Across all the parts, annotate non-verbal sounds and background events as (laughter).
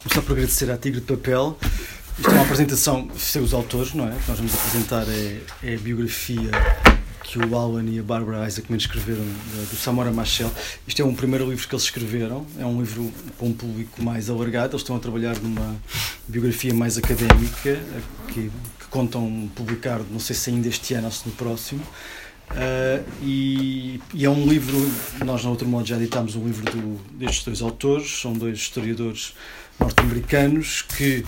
Começar por agradecer à Tigre de Papel. Isto é uma apresentação sem os autores, não é? O que nós vamos apresentar é, é a biografia que o Alan e a Barbara Isaacman escreveram do Samora Machel. Isto é um primeiro livro que eles escreveram, é um livro para um público mais alargado. Eles estão a trabalhar numa biografia mais académica que, que contam publicar, não sei se ainda este ano ou se no próximo. Uh, e, e, é um livro, nós na outro modo já editámos um livro do, destes dois autores, são dois historiadores norte-americanos que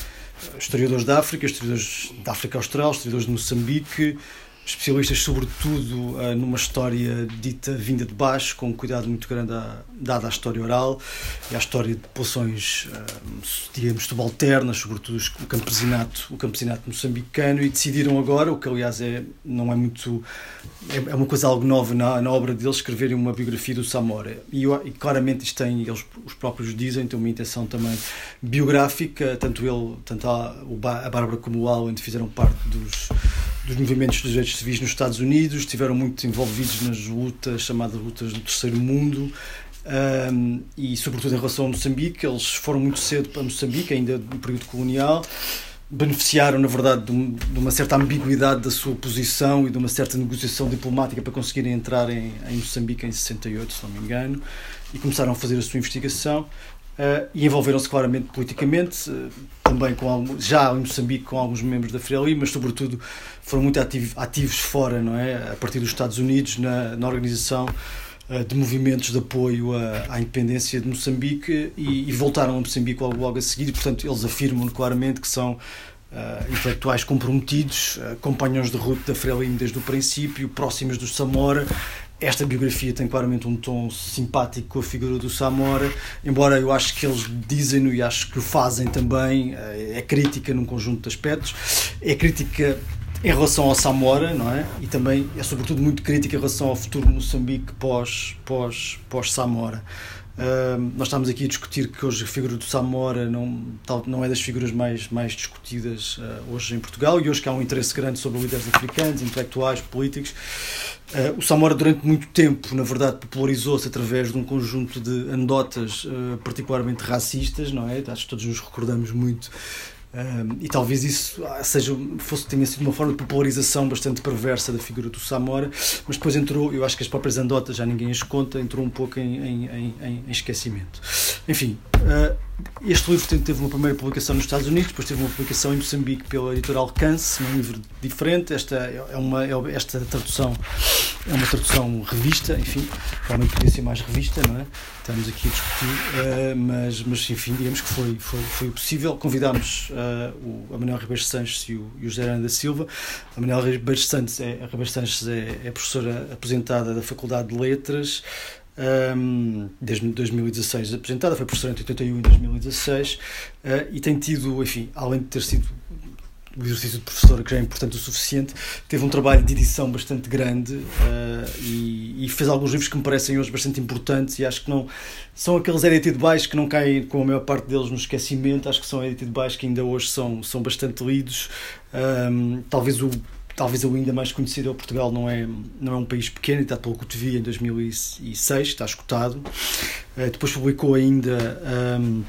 historiadores da África, historiadores da África Austral, historiadores de Moçambique, especialistas sobretudo uh, numa história dita vinda de baixo, com um cuidado muito grande à, dada à história oral e à história de populações, uh, digamos, subalternas, sobretudo o campesinato, o campesinato moçambicano, e decidiram agora, o que aliás é, não é muito, é, é uma coisa algo nova na, na, obra deles, escreverem uma biografia do Samora. E, e, claramente isto tem, eles os próprios dizem, tem uma intenção também biográfica, tanto ele, tanto a, a Bárbara como o Alan fizeram parte dos dos movimentos dos direitos civis nos Estados Unidos, estiveram muito envolvidos nas lutas, chamadas lutas do terceiro mundo, um, e sobretudo em relação a Moçambique, eles foram muito cedo para Moçambique, ainda no período colonial, beneficiaram, na verdade, de, uma certa ambiguidade da sua posição e de uma certa negociação diplomática para conseguirem entrar em, em Moçambique em 68, se não me engano, e começaram a fazer a sua investigação. Uh, e envolveram-se claramente politicamente, uh, também com já em Moçambique com alguns membros da Frelimo, mas sobretudo foram muito ativos, ativos fora, não é? A partir dos Estados Unidos, na, na organização uh, de movimentos de apoio à, à independência de Moçambique e, e, voltaram a Moçambique logo, logo a seguir, e portanto eles afirmam claramente que são Uh, intelectuais comprometidos, uh, companhões de ruta da Frelimo desde o princípio, próximos do Samora, esta biografia tem claramente um tom simpático com a figura do Samora, embora eu acho que eles dizem-no e acho que o fazem também, eh, é crítica num conjunto de aspectos, é crítica em relação ao Samora, não é? E também é sobretudo muito crítica em relação ao futuro de Moçambique pós, pós, pós Samora. Nós estamos aqui a discutir que hoje a figura do Samora não, tal, não é das figuras mais, mais discutidas uh, hoje em Portugal e hoje que há um interesse grande sobre líderes africanos, intelectuais, políticos. Uh, o Samora, durante muito tempo, na verdade, popularizou-se através de um conjunto de anedotas uh, particularmente racistas, não é? Acho que todos nos recordamos muito e talvez isso ah, seja, fosse, tenha sido uma forma de popularização bastante perversa da figura do Samora, mas depois entrou, eu acho que as próprias andotas já ninguém as conta, entrou um pouco em, em, em, em esquecimento. Enfim, este livro teve uma primeira publicação nos Estados Unidos, depois teve uma publicação em Moçambique pela editora Alcance, um livro diferente. Esta, é uma, é, esta tradução é uma tradução revista, enfim, realmente podia ser mais revista, não é? Estamos aqui a discutir, uh, mas, mas enfim, digamos que foi, foi, foi possível. Convidámos uh, o, a Manuel Ribeiro Sanches e o, e o José Ana da Silva. A Manuel Ribeiro Sanches, é, a Ribeiro Sanches é, é professora aposentada da Faculdade de Letras, um, desde 2016 apresentada, foi professora entre 81 e 2016 uh, e tem tido, enfim, além de ter sido o exercício de professora, que já é importante o suficiente, teve um trabalho de edição bastante grande uh, e, e, fez alguns livros que me parecem hoje bastante importantes e acho que não são aqueles edit de baixo que não caem com a maior parte deles no esquecimento, acho que são edit de baixo que ainda hoje são, são bastante lidos. Um, talvez o talvez o ainda mais conhecido, Portugal não é, não é um país pequeno, está pelo que vi em 2006, está escutado. Uh, depois publicou ainda um, uh,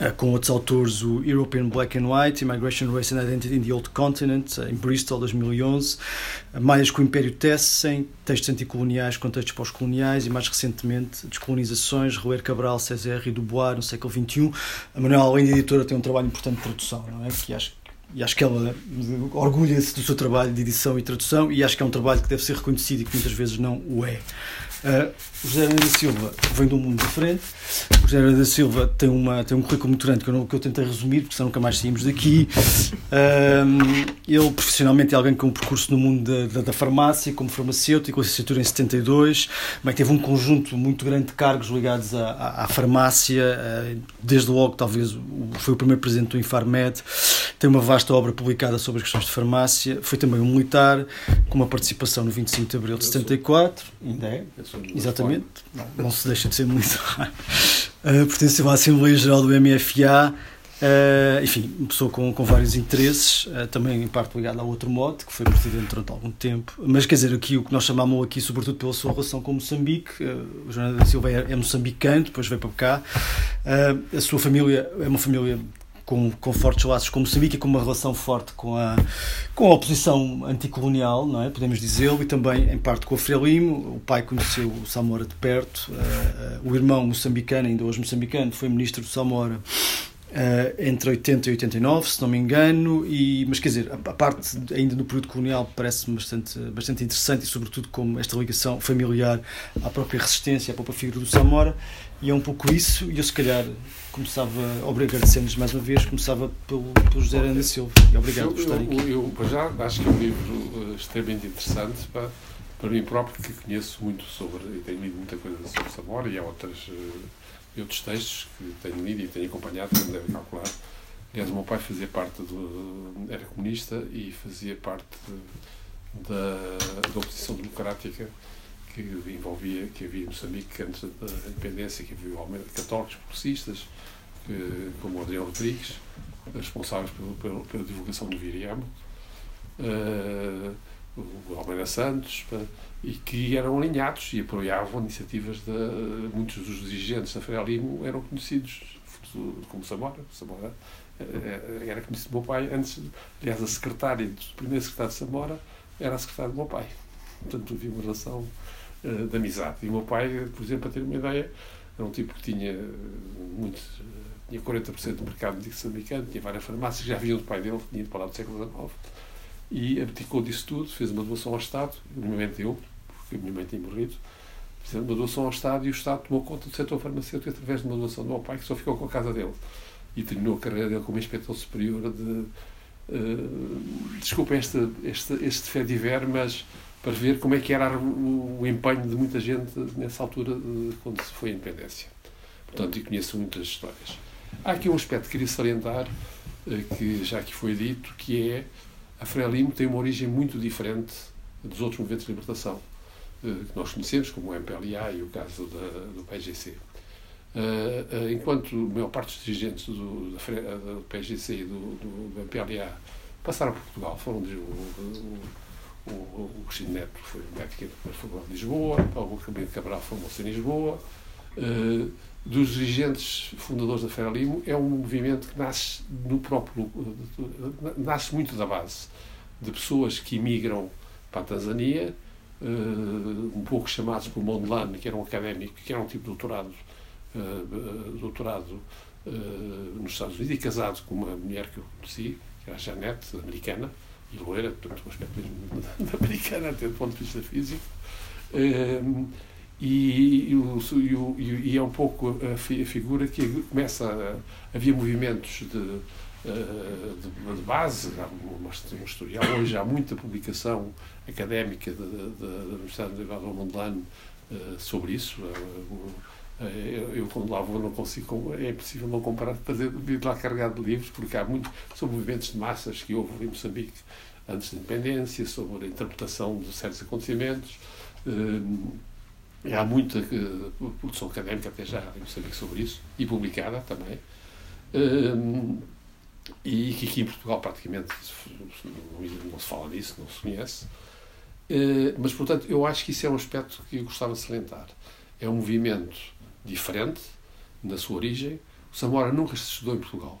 eh, com outros autores o European Black and White, Immigration, Race and Identity in the Old Continent, uh, em Bristol, 2011. Maias com o Império Tessen, textos anticoloniais com textos pós-coloniais e mais recentemente Descolonizações, Roer Cabral, César e Dubois no século XXI. A Manuel, além de editora, tem um trabalho importante de tradução, não é? Que acho e acho que ela orgulha-se do seu trabalho de edição e tradução e acho que é um trabalho que deve ser reconhecido e que muitas vezes não o é. Uh, o José Ana da Silva vem de um mundo diferente. O José Ana da Silva tem, uma, tem um currículo muito grande que eu, não, que eu tentei resumir, porque senão nunca mais saímos daqui. Uh, ele, profissionalmente, é alguém com um percurso no mundo da, da, da farmácia, como farmacêutico, licenciatura em 72. Mas teve um conjunto muito grande de cargos ligados à, à, à farmácia. Uh, desde logo, talvez, foi o primeiro presidente do Infarmed. Tem uma vasta obra publicada sobre as questões de farmácia. Foi também um militar, com uma participação no 25 de abril de 74. Ainda é. Exatamente. Não, não, se deixa de ser militar. Uh, pertenceu à Assembleia Geral do MFA. Uh, enfim, uma pessoa com, com vários interesses, uh, também em parte ligada ao outro modo, que foi presidente durante algum tempo. Mas quer dizer, aqui o que nós chamamos aqui, sobretudo pela sua relação com Moçambique, o Jornal da Silva é, é moçambicano, depois veio para cá. a sua família é uma família com, com fortes laços com Moçambique e com uma relação forte com a, com a oposição anticolonial, não é? podemos dizê-lo, e também em parte com a Frelimo. O pai conheceu o Samora de perto, uh, uh, o irmão moçambicano, ainda hoje moçambicano, foi ministro do Samora Uh, entre 80 e 89, se não me engano, e, mas quer dizer, a, a parte ainda no período colonial parece-me bastante, bastante interessante e, sobretudo, como esta ligação familiar à própria resistência, à própria figura do Samora, e é um pouco isso. E eu, se calhar, começava, obrigado, agradecemos mais uma vez, começava pelo, pelo José Aranda Silva. Obrigado por estarem aqui. Eu, eu, já acho que é um livro eh, extremamente interessante para, para mim próprio, que conheço muito sobre, e tenho lido muita coisa sobre Samora e há outras. Uh, e outros textos que tenho lido e tenho acompanhado, como devem calcular. Aliás, o meu pai fazia parte do. era comunista e fazia parte da, da oposição democrática que envolvia, que havia em Moçambique antes da independência, que havia católicos progressistas, que, como Adriano Rodrigues, responsáveis pelo, pelo, pela divulgação do Viriamo, uh, o Almeida Santos, e que eram alinhados e apoiavam iniciativas de muitos dos dirigentes da Frelimo eram conhecidos como Samora. Samora eh, era conhecido do meu pai antes, aliás, a secretária, o primeiro secretário de Samora era a secretária do meu pai. Portanto, havia uma relação uh, de amizade. E o meu pai, por exemplo, para ter uma ideia, era um tipo que tinha muito, tinha 40% do mercado moçambicano, tinha várias farmácias, já havia o pai dele, tinha ido para lá do século XIX, e abdicou disso tudo, fez uma doação ao Estado, no momento eu, porque a minha mãe tinha morrido, fizeram uma doação ao Estado e o Estado tomou conta do setor farmacêutico através de uma doação do meu pai, que só ficou com a casa dele. E terminou a carreira dele como inspetor superior de. Uh, desculpem este, este, este fé de ver, mas para ver como é que era o, empenho de muita gente nessa altura, de, quando se foi a independência. Portanto, e conheço muitas histórias. Há aqui um aspecto que queria salientar, uh, que já aqui foi dito, que é a Frelimo tem uma origem muito diferente dos outros movimentos de libertação. Eh, que nós conhecemos, como o MPLA e o caso da, do PGC. Eh, eh, enquanto a maior parte dos dirigentes do, do, PGC e do, do, do, MPLA passaram por Portugal, foram o, o, Neto foi médico da Faculdade de Lisboa, Paulo Caminho de Cabral formou-se em Lisboa. Uh, dos dirigentes fundadores da Feira Limo, é um movimento que nasce no próprio nasce muito da base de pessoas que imigram para a Tanzânia uh, um pouco chamados por Mondlane, que era um académico, que era um tipo de doutorado, uh, doutorado nos Estados Unidos, e casado com uma mulher que eu conheci, que era a Janete, americana, e loira, portanto, um aspecto mesmo americana, (laughs) até do ponto de vista físico. E, e, o, e, é um pouco a, figura que começa a, havia movimentos de, de, de base, há um historial, hoje há muita publicação académica da, Universidade de Universidade de Mondlane uh, sobre isso. Uh, eu, eu, quando lá vou, não consigo, é impossível não comparar, fazer, vir lá carregado de livros, porque há muito sobre movimentos de massas que houve em Moçambique antes da independência, sobre a interpretação de certos acontecimentos. Uh, há muita produção académica até já em Moçambique sobre isso, e publicada também. e que aqui em Portugal praticamente não se fala disso, não se conhece. Eh, mas, portanto, eu acho que isso é um aspecto que eu gostava de salientar. É um movimento diferente na sua origem. O Samora nunca se estudou em Portugal.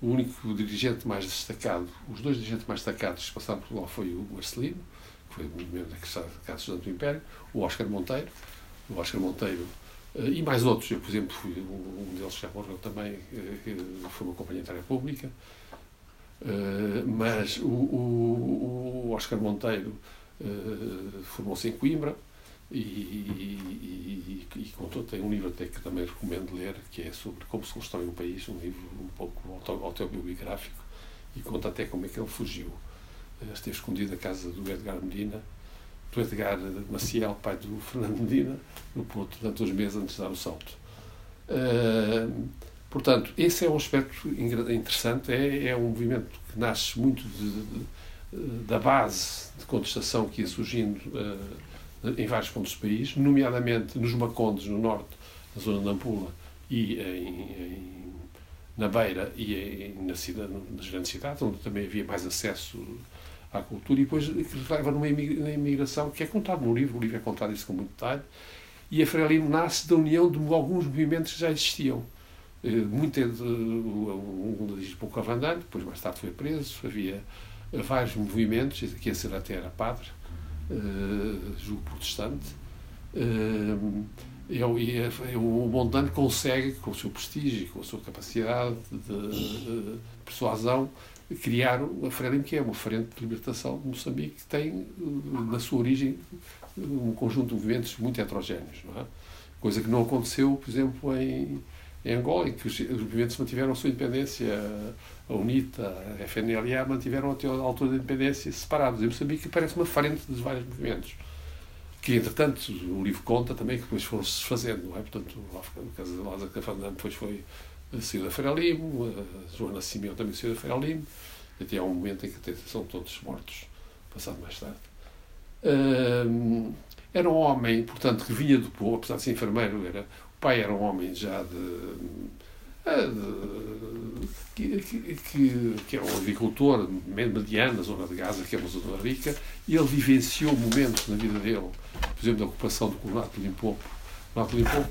O único dirigente mais destacado, os dois dirigentes mais destacados que passaram por Portugal foi o Marcelino, que foi o membro da Casa Estudante do Império, o Oscar Monteiro, o Oscar Monteiro eh, e mais outros. Eu, por exemplo, fui um deles já morreu também, eh, foi uma companhia da República. Mas o, o, o Oscar Monteiro eh, formou-se em Coimbra e, e, e, e contou, tem um livro até que também recomendo ler, que é sobre como se constrói um país, um livro um pouco autobiográfico, e conta até como é que ele fugiu. Uh, esteve escondido na casa do Edgar Medina, do Edgar Maciel, pai do Fernando Medina, no Porto, durante dois meses antes de dar o salto. Uh, portanto, esse é um aspecto interessante, é, é um movimento que nasce muito de, de da base de contestação que ia surgindo uh, em vários pontos do país, nomeadamente nos Macondes, no norte, na zona de Nampula, e em, em, na Beira e na cidade, nas grandes cidades, onde também havia mais acesso à cultura, e depois que leva numa imigração que é contado no livro, o livro é contado isso com muito detalhe, e a Frelimo nasce da união de alguns movimentos que já existiam. Eh, muito um diz pouco avandante, depois mais tarde foi preso, havia vários movimentos, que esse até era padre, uh, julgo protestante, uh, eu, eu, o Mondlane consegue, com o seu prestígio, com a sua capacidade de, persuasão, criar a Frelimo, que é uma frente de libertação de Moçambique, que tem, na sua origem, um conjunto de movimentos muito heterogéneos. É? Coisa que não aconteceu, por exemplo, em, em Angola, em que os movimentos mantiveram a sua independência, a UNITA, a FNLA mantiveram até a altura da independência separados. Em Moçambique parece uma frente dos vários movimentos que entretanto o livro conta também que depois foram se desfazendo, não é? Portanto, o caso de Lázaro Cafandano depois foi saiu da Feira a Joana Simeão também saiu da Feira Limo, até há um momento em que são todos mortos, passado mais tarde. Era um homem, portanto, que vinha do povo, apesar de ser enfermeiro, era, o pai era um homem já de que, que, que, é um agricultor mediano na zona de Gaza, que é uma zona rica, e ele vivenciou momentos na vida dele, por exemplo, da ocupação do Colonato de Limpopo. No Limpopo,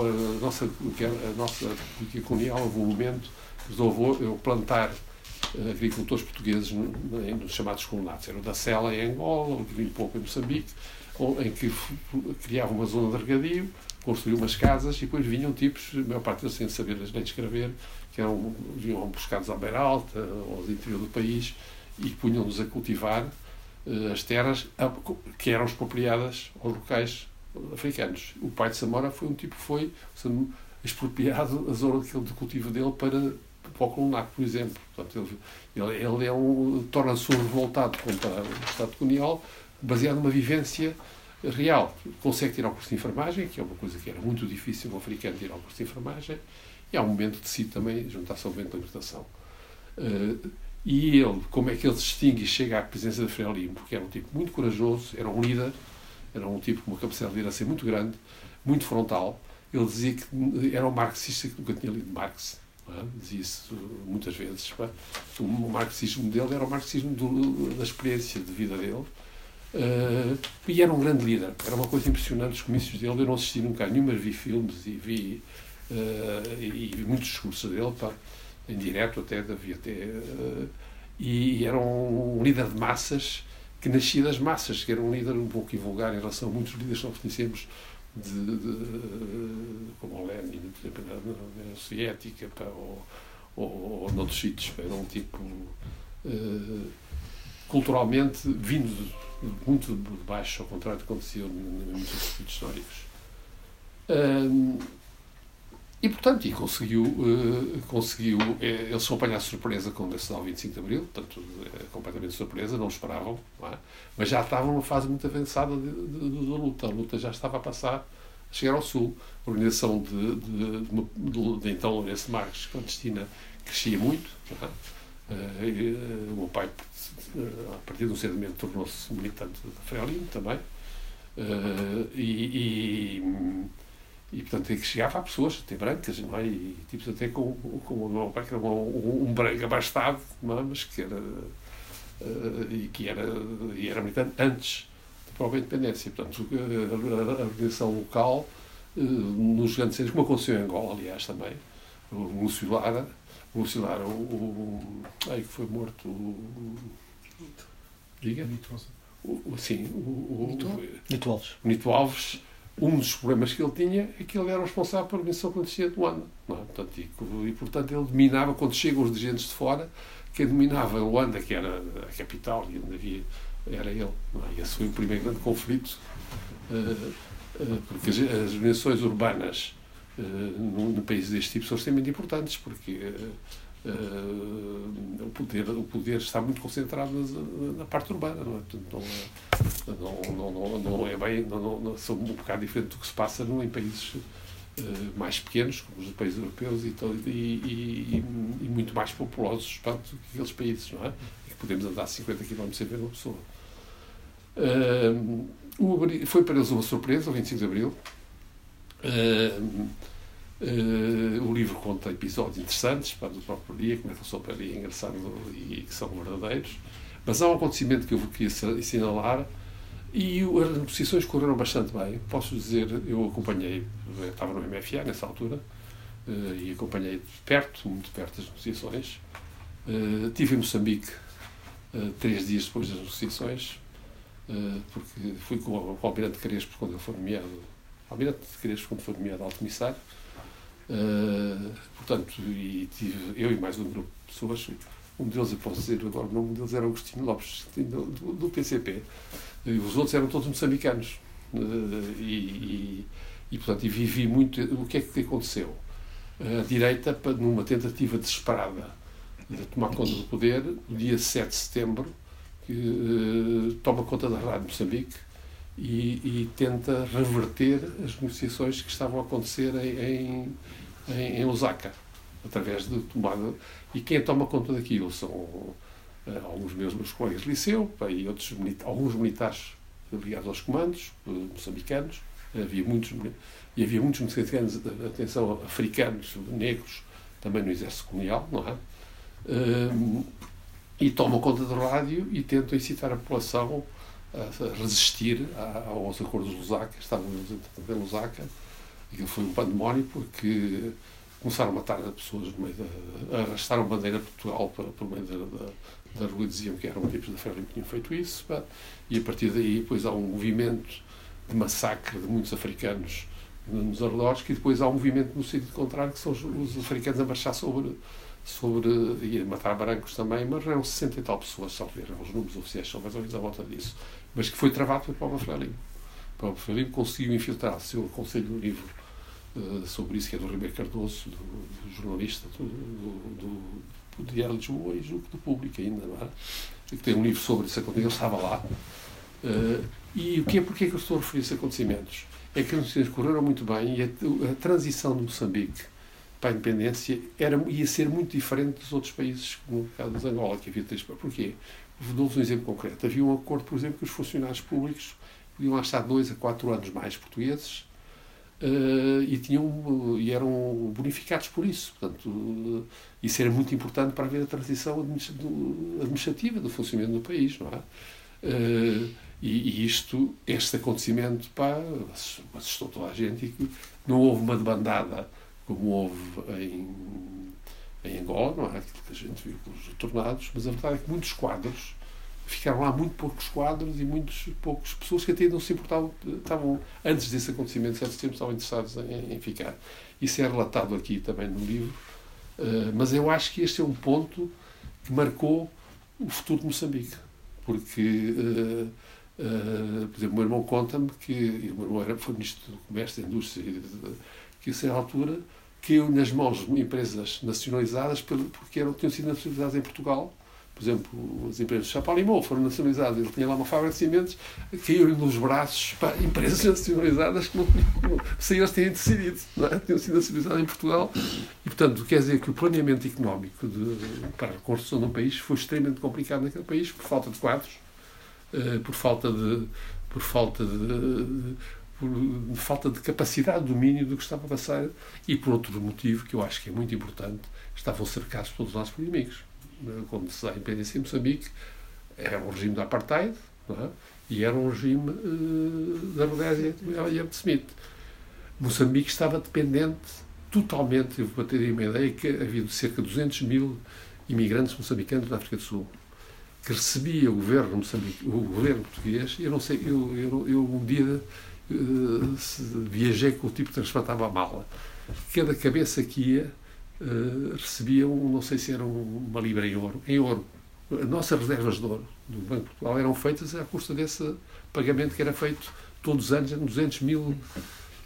a nossa, a nossa política colonial houve um momento que resolveu plantar eh, agricultores portugueses nos chamados colonatos. Era o da Sela em Angola, o de Limpopo em Moçambique, em que criava uma zona de regadio, construiu umas casas e depois vinham tipos, a maior parte deles sem saber nem escrever, que eram, vinham buscados à beira alta, ao interior do país, e punham-nos a cultivar uh, as terras que eram expropriadas aos locais africanos. O pai de Samora foi um tipo que foi expropriado a zona de cultivo dele para, para o colonato, por exemplo. Portanto, ele, ele, ele é um, torna-se um revoltado contra o Estado colonial baseado numa vivência real. Consegue tirar o curso de enfermagem, que é uma coisa que era muito difícil um africano tirar o curso de enfermagem, e há um momento de si também juntar-se ao momento da libertação. Uh, e ele, como é que ele se distingue e chega à presença da Frelimo? Porque era um tipo muito corajoso, era um líder, era um tipo com uma capacidade de liderança muito grande, muito frontal. Ele dizia que era um marxista que nunca tinha lido Marx. É? Dizia isso muitas vezes. É? O marxismo dele era o marxismo do, da experiência de vida dele Uh, e era um grande líder. Era uma coisa impressionante os comícios dele. Eu não assisti nunca a nenhuma, vi filmes e vi, uh, e, vi muitos discursos dele, pá, em direto até, devia ter. Uh, e era um, um, líder de massas que nascia das massas, que era um líder um pouco invulgar em relação a muitos líderes que nós conhecemos, de, de, de, como o Lenin, por exemplo, na União Soviética, pá, ou, ou, ou noutros sítios. Era um tipo culturalmente vindo muito de baixo, ao contrário do que aconteceu em muitos estudos históricos. e, portanto, e conseguiu, uh, conseguiu uh, eles são apanhados de surpresa com o Nacional 25 de Abril, portanto, uh, completamente de surpresa, não esperavam, não é? mas já estavam numa fase muito avançada da luta. A luta já estava a passar, a chegar ao Sul. A organização de, de, de, de, de então Lourenço Marques, clandestina, crescia muito. É? Uh, o meu pai a partir de um certo momento tornou-se militante da Frelimo também. Uh, e, e, e, portanto, é que chegava a pessoas, até brancas, não é? E tipos até com, com o meu pai, que era um, um branco abastado, é? mas que era. Uh, e que era, e era militante antes da própria independência. Portanto, a, a, a organização local, nos grandes centros, como aconteceu em Angola, aliás, também, o Lúcio Lara, o Lúcio Lara, o, o, ai, que foi morto. O, Diga? O, sim, o, o, Nito Alves. O Nito Alves, um dos problemas que ele tinha é que ele era responsável pela organização clandestina de Luanda. Não é? portanto, e, e, portanto, ele dominava, quando chegam os dirigentes de fora, quem dominava Luanda, que era a capital, e onde havia, era ele. Não é? E esse foi o primeiro grande conflito, uh, uh, porque as, as organizações urbanas uh, no país deste tipo são extremamente importantes, porque Uh, o, poder, o poder está muito concentrado na, na parte urbana, não é? Portanto, não, não, não, não, é bem, não, não, são um bocado diferente do que se passa não, em países mais pequenos, como os países europeus, e, e, e, e muito mais populosos portanto, que aqueles países, não é? E que podemos andar 50 km sem ver uma pessoa. Uh, foi para eles uma surpresa, o 25 de Abril. Uh, Uh, o livro conta episódios interessantes para do próprio dia, que eu sou para ali engraçado e que são verdadeiros. Mas há um acontecimento que eu queria assinalar e as negociações correram bastante bem. Posso dizer, eu acompanhei, eu estava no MFA nessa altura, e acompanhei de perto, muito perto, as negociações. Estive em Moçambique três dias depois das negociações, porque fui com, o Almirante Crespo quando ele foi nomeado, Almirante Crespo quando foi nomeado alto comissário, Uh, portanto, e tive eu e mais um grupo de pessoas, um deles, eu posso dizer agora, o nome deles era Agostinho Lopes, do, do, do PCP, e os outros eram todos moçambicanos. Uh, e, e, e, portanto, e vivi muito. O que é que aconteceu? A direita, numa tentativa desesperada de tomar conta do poder, no dia 7 de setembro, que, uh, toma conta da Rádio Moçambique e, e, tenta reverter as negociações que estavam a acontecer em, em, em Osaka, através de tomada. E quem toma conta daquilo são uh, alguns meus, colegas de liceu e outros, alguns militares ligados aos comandos uh, moçambicanos. Havia muitos, e havia muitos moçambicanos, atenção, africanos, negros, também no exército colonial, não é? Uh, e tomam conta do rádio e tentam incitar a população resistir aos acordos de Lusaka, estavam em Lusaka, aquilo foi um pandemónio porque começaram a matar pessoas no meio da. arrastaram bandeira de Portugal para, por meio da, da, da rua e diziam que eram tipos da Ferro que tinham feito isso, e a partir daí depois há um movimento de massacre de muitos africanos nos arredores, que depois há um movimento no sentido contrário, que são os, os africanos a marchar sobre sobre e matar brancos também, mas eram 60 e tal pessoas, ver, os números oficiais são mais ou menos à volta disso mas que foi travado pelo Frelimo. O Paulo Frelimo conseguiu infiltrar-se. Eu aconselho um livro uh, sobre isso, que é do Ribeiro Cardoso, do, do jornalista do, do, do, Diário de Lisboa e julgo do Público ainda, não é? Que tem um livro sobre esse acontecimento, ele estava lá. Uh, e o que é, porque é que eu estou a referir esses acontecimentos? É que os acontecimentos correram muito bem e a, a transição de Moçambique para a independência era, ia ser muito diferente dos outros países, como o caso de Angola, que havia três. Porquê? Dou-vos um exemplo concreto. Havia um acordo, por exemplo, que os funcionários públicos podiam estar dois a quatro anos mais portugueses uh, e, tinham, e eram bonificados por isso. Portanto, uh, isso era muito importante para haver a transição administrativa do funcionamento do país, não é? Uh, e, e, isto, este acontecimento, pá, assustou toda a gente e não houve uma debandada como houve em em Angola, não é aquilo que a gente viu com os tornados, mas a verdade é que muitos quadros ficaram lá muito poucos quadros e muitas poucas pessoas que até não se importavam, estavam, antes desse acontecimento, certo tempo, estavam interessados em, em, ficar. Isso é relatado aqui também no livro, uh, mas eu acho que este é um ponto que marcou o futuro de Moçambique, porque, uh, uh, por exemplo, o meu irmão conta-me que, o meu irmão era, foi ministro do Comércio, da Indústria, que a certa altura caiu nas mãos de empresas nacionalizadas porque eram, tinham sido nacionalizadas em Portugal. Por exemplo, as empresas de Chapalimau foram nacionalizadas. Ele tinha lá uma fábrica de cimentos, caiu nos braços para empresas (laughs) nacionalizadas que não, não eles terem decidido. Não é? Tinham sido nacionalizadas em Portugal. E, portanto, quer dizer que o planeamento económico de, para a construção de um país foi extremamente complicado naquele país por falta de quadros, eh, por falta de, por falta de, por falta de capacidade de domínio do que estava a passar e por outro motivo que eu acho que é muito importante, estavam cercados todos nós por inimigos. Quando se dá a independência em Moçambique, era um regime da apartheid é? e era um regime uh, da Rodésia de Smith. Moçambique estava dependente totalmente, eu vou ter uma ideia, que havia cerca de 200 mil imigrantes moçambicanos na África do Sul que recebia o governo o governo português, eu não sei, eu, eu, eu um dia viajei com o tipo que transportava a mala. Cada cabeça que ia uh, recebia um, não sei se era uma libra em ouro, em ouro. As nossas reservas de ouro do Banco Portugal eram feitas à custa desse pagamento que era feito todos os anos, eram 200 mil.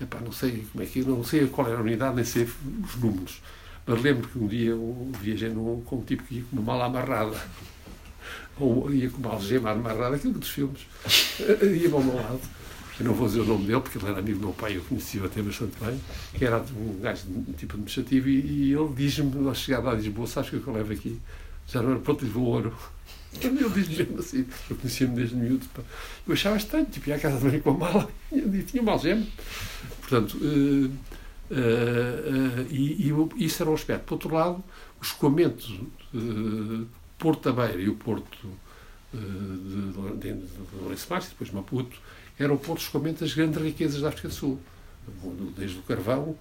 Epá, não sei como é que não sei qual era a unidade, nem sei os números. Mas lembro que um dia eu viajei num, com um tipo que ia com uma mala amarrada ou ia com uma algema amarrada, aquilo dos filmes, (laughs) ia para o meu lado eu não vou dizer o nome dele, porque ele era amigo do meu pai, eu conhecia-o até bastante bem, que era um gajo de tipo administrativo, e, e ele diz-me, ao chegar lá, diz-me, sabes que eu levo aqui? Já não era pronto, levou ouro. (laughs) Ele diz-me mesmo assim, eu conhecia-me desde miúdo. Pá. Eu achava estranho, tipo, ia à casa de com a mala (laughs) e tinha uma algema. Portanto, uh, Uh, e, e, isso era um aspecto. Por outro lado, o escoamento uh, Porto da Beira e o Porto uh, de, de, de, de Lourenço Marques, depois Maputo, eram portos de escoamento das grandes riquezas da África do Sul. Desde o carvão,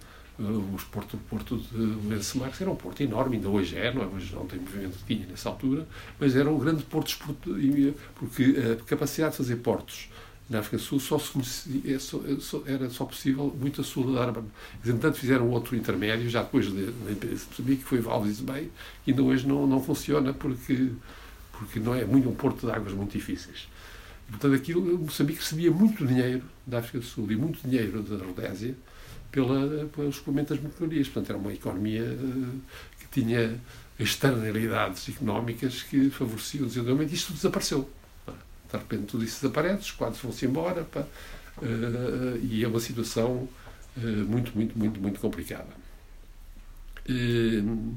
os porto, porto de Lourenço Marques era um porto enorme, ainda hoje é, não é? Hoje não tem movimento que tinha nessa altura, mas era um grande porto, porque a capacidade de fazer portos na África do Sul só se, é é era só possível muito a sul da Arma. Entretanto, fizeram outro intermédio, já depois da de, independência de que foi Valdez Bay, que ainda hoje não, não funciona porque, porque não é muito um porto de águas muito difíceis. Portanto, aquilo, Moçambique recebia muito dinheiro da África do Sul e muito dinheiro da Rodésia pela, pelas suplementos das mercadorias. Portanto, era uma economia uh, que tinha externalidades económicas que favoreciam o desenvolvimento isto desapareceu de repente tudo isso desaparece, os quadros vão-se embora, pá, uh, e é uma situação uh, muito, muito, muito, muito complicada. Uh,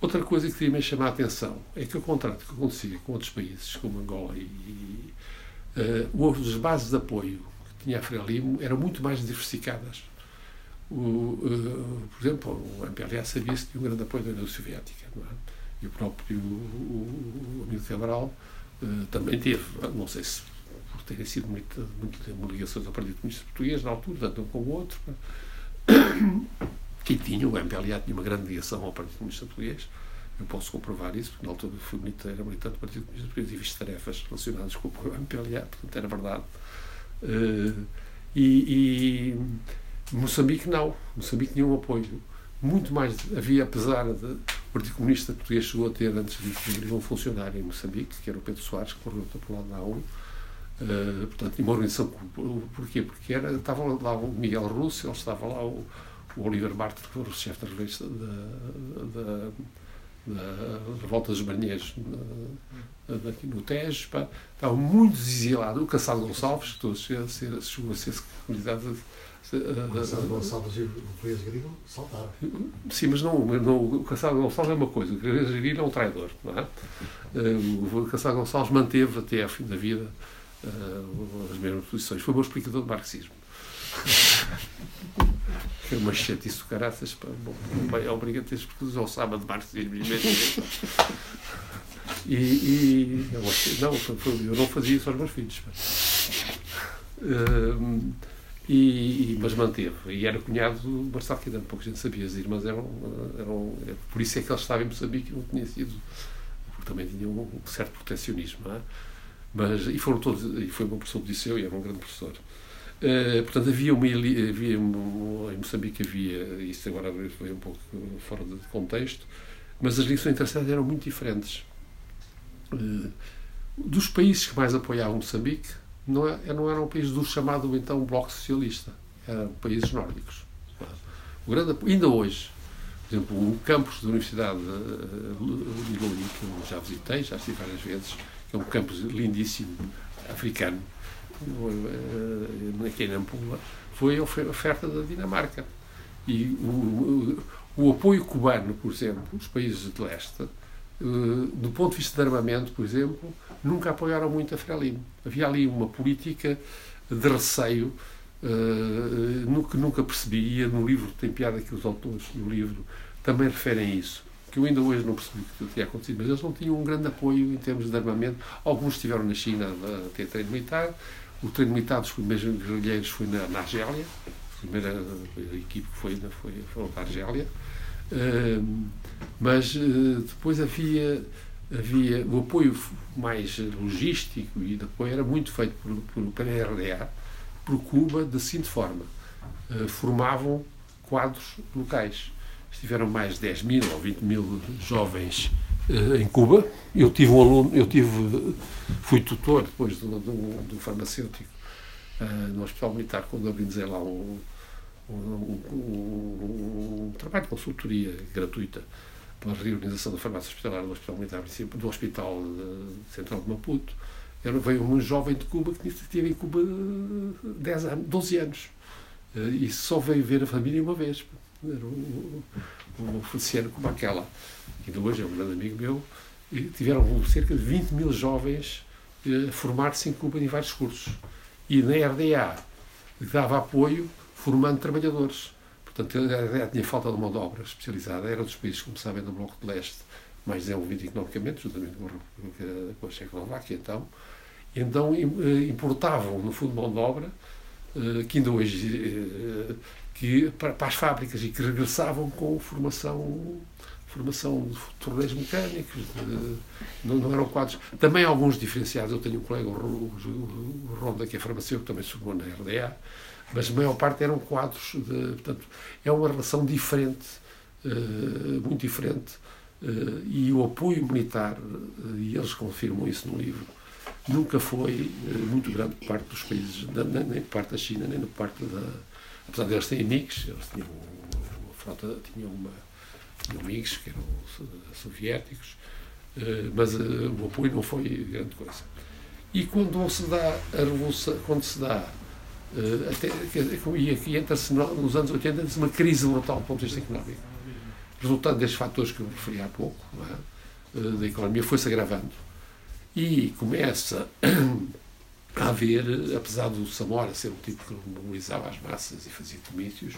outra coisa que queria me chamar a atenção é que o contrato que acontecia com outros países, como Angola e, e as bases de apoio que tinha a Frelimo eram muito mais diversificadas. O, por exemplo, o MPLA sabia-se de um grande apoio da União Soviética. É? e o próprio o, o amigo Cabral uh, também teve, não sei se por terem sido muito, muito ligações ao Partido Comunista Português na altura, tanto um como o outro, que tinha, o MPLA tinha uma grande ligação ao Partido Comunista Português, eu posso comprovar isso, porque na altura fui militante, era militante do Partido Comunista Português e fiz tarefas relacionadas com o MPLA, portanto era verdade. Uh, e, e Moçambique não, Moçambique tinha um apoio muito mais havia, apesar de o Partido Comunista Português chegou a ter antes de um funcionário em Moçambique, que era o Pedro Soares, que morreu pelo lado da ONU, uh, portanto, uma organização, porquê? Porque era, estava lá o Miguel Russo, estava lá o, o Oliver Martin, que foi o chefe da revista da, da, Revolta dos Marinheiros aqui no Tejo, pá, estava muito exilado, o Caçado Gonçalves, que todos chegou a ser, chegou a ser comunidade Caçado Gonçalves e o Frias Grilo saltaram. Sim, mas não, não, o Caçado Gonçalves é uma coisa, o Frias Grilo é um traidor. Não é? O Caçado Gonçalves manteve até ao fim da vida uh, as mesmas posições. Foi o meu explicador de marxismo. (laughs) É uma chatice do caraças. Pá. Bom, é obrigado a ter explicadores ao sábado de marxismo. E, e eu, não, eu não fazia isso aos meus filhos. Uh, e, mas manteve. E era cunhado do Marcelo Quintana, pouca gente sabia. As irmãs eram, eram. Por isso é que ele estava em Moçambique e não tinha sido. Porque também tinha um, certo protecionismo. É? Mas, e foram todos. E foi um bom professor do Liceu e era um grande professor. Uh, portanto, havia uma. Havia, em Moçambique havia. Isso agora foi um pouco fora de contexto. Mas as lições interessantes eram muito diferentes. Uh, dos países que mais apoiavam Moçambique, não, é, não era um país do chamado então Bloco Socialista, eram países nórdicos. O grande, ainda hoje, por exemplo, o campus da Universidade de Lili, que eu já visitei, já estive várias vezes, é um campus lindíssimo, africano, aqui em Nampula, foi a oferta da Dinamarca. E o, o, apoio cubano, por exemplo, os países de leste, eh, do ponto de vista de armamento, por exemplo, nunca apoiaram muito a Frelimo. Havia ali uma política de receio no que nunca percebia. No livro tem piada que os autores do livro também referem isso, que eu ainda hoje não percebi que tinha acontecido, mas eles não tinham um grande apoio em termos de armamento. Alguns estiveram na China a ter treino militar, o treino militar dos primeiros guerrilheiros foi na, na Argélia, a primeira equipe que foi, foi, foi na Argélia. Uh, mas uh, depois havia havia o apoio mais logístico e de apoio era muito feito por, pela RDA, por Cuba, da seguinte forma: uh, formavam quadros locais. Estiveram mais de 10 mil ou 20 mil jovens em Cuba. Eu tive um aluno, eu tive, fui tutor depois do, do, do farmacêutico uh, no Hospital Militar, quando abrimos lá um, um, um, um trabalho de consultoria gratuita pela reorganização da farmácia hospitalar do Hospital Militar do Hospital Central de Maputo, era, veio um jovem de Cuba que esteve em Cuba 10 anos, 12 anos. Eh, e só veio ver a família uma vez. Era um, um Feliciano como aquela. Ainda hoje é um grande amigo meu. E tiveram cerca de 20 mil jovens a eh, formar-se em Cuba em vários cursos. E na RDA dava apoio formando trabalhadores. Portanto, tinha falta de mão de obra especializada. Era dos países, como sabem, do Bloco de Leste, mais desenvolvido economicamente, juntamente com a Checoslováquia, então. Então importavam, no fundo, mão de obra, que ainda hoje, que, para, para as fábricas e que regressavam com formação formação de torneios mecânicos, de, não, não, eram quadros. Também alguns diferenciados. Eu tenho um colega, o, o, Ronda, que é farmacêutico, também formou na RDA, mas a maior parte eram quadros. De, portanto, é uma relação diferente, uh, muito diferente, uh, e o apoio militar, uh, e eles confirmam isso no livro, nunca foi muito grande por parte dos países, nem, nem por parte da China, nem por parte da. Apesar de eles terem amigos, eles tinham uma frota, tinham uma amigos que eram soviéticos, eh, mas eh, o apoio não foi grande coisa. E quando se dá a revolução, quando se dá, eh, até, e aqui entra-se nos anos 80, entra uma crise brutal do ponto de vista económico, resultando destes fatores que eu referi há pouco, é? da economia, foi-se agravando. E começa a haver, apesar do Samora ser um tipo que mobilizava as massas e fazia comícios,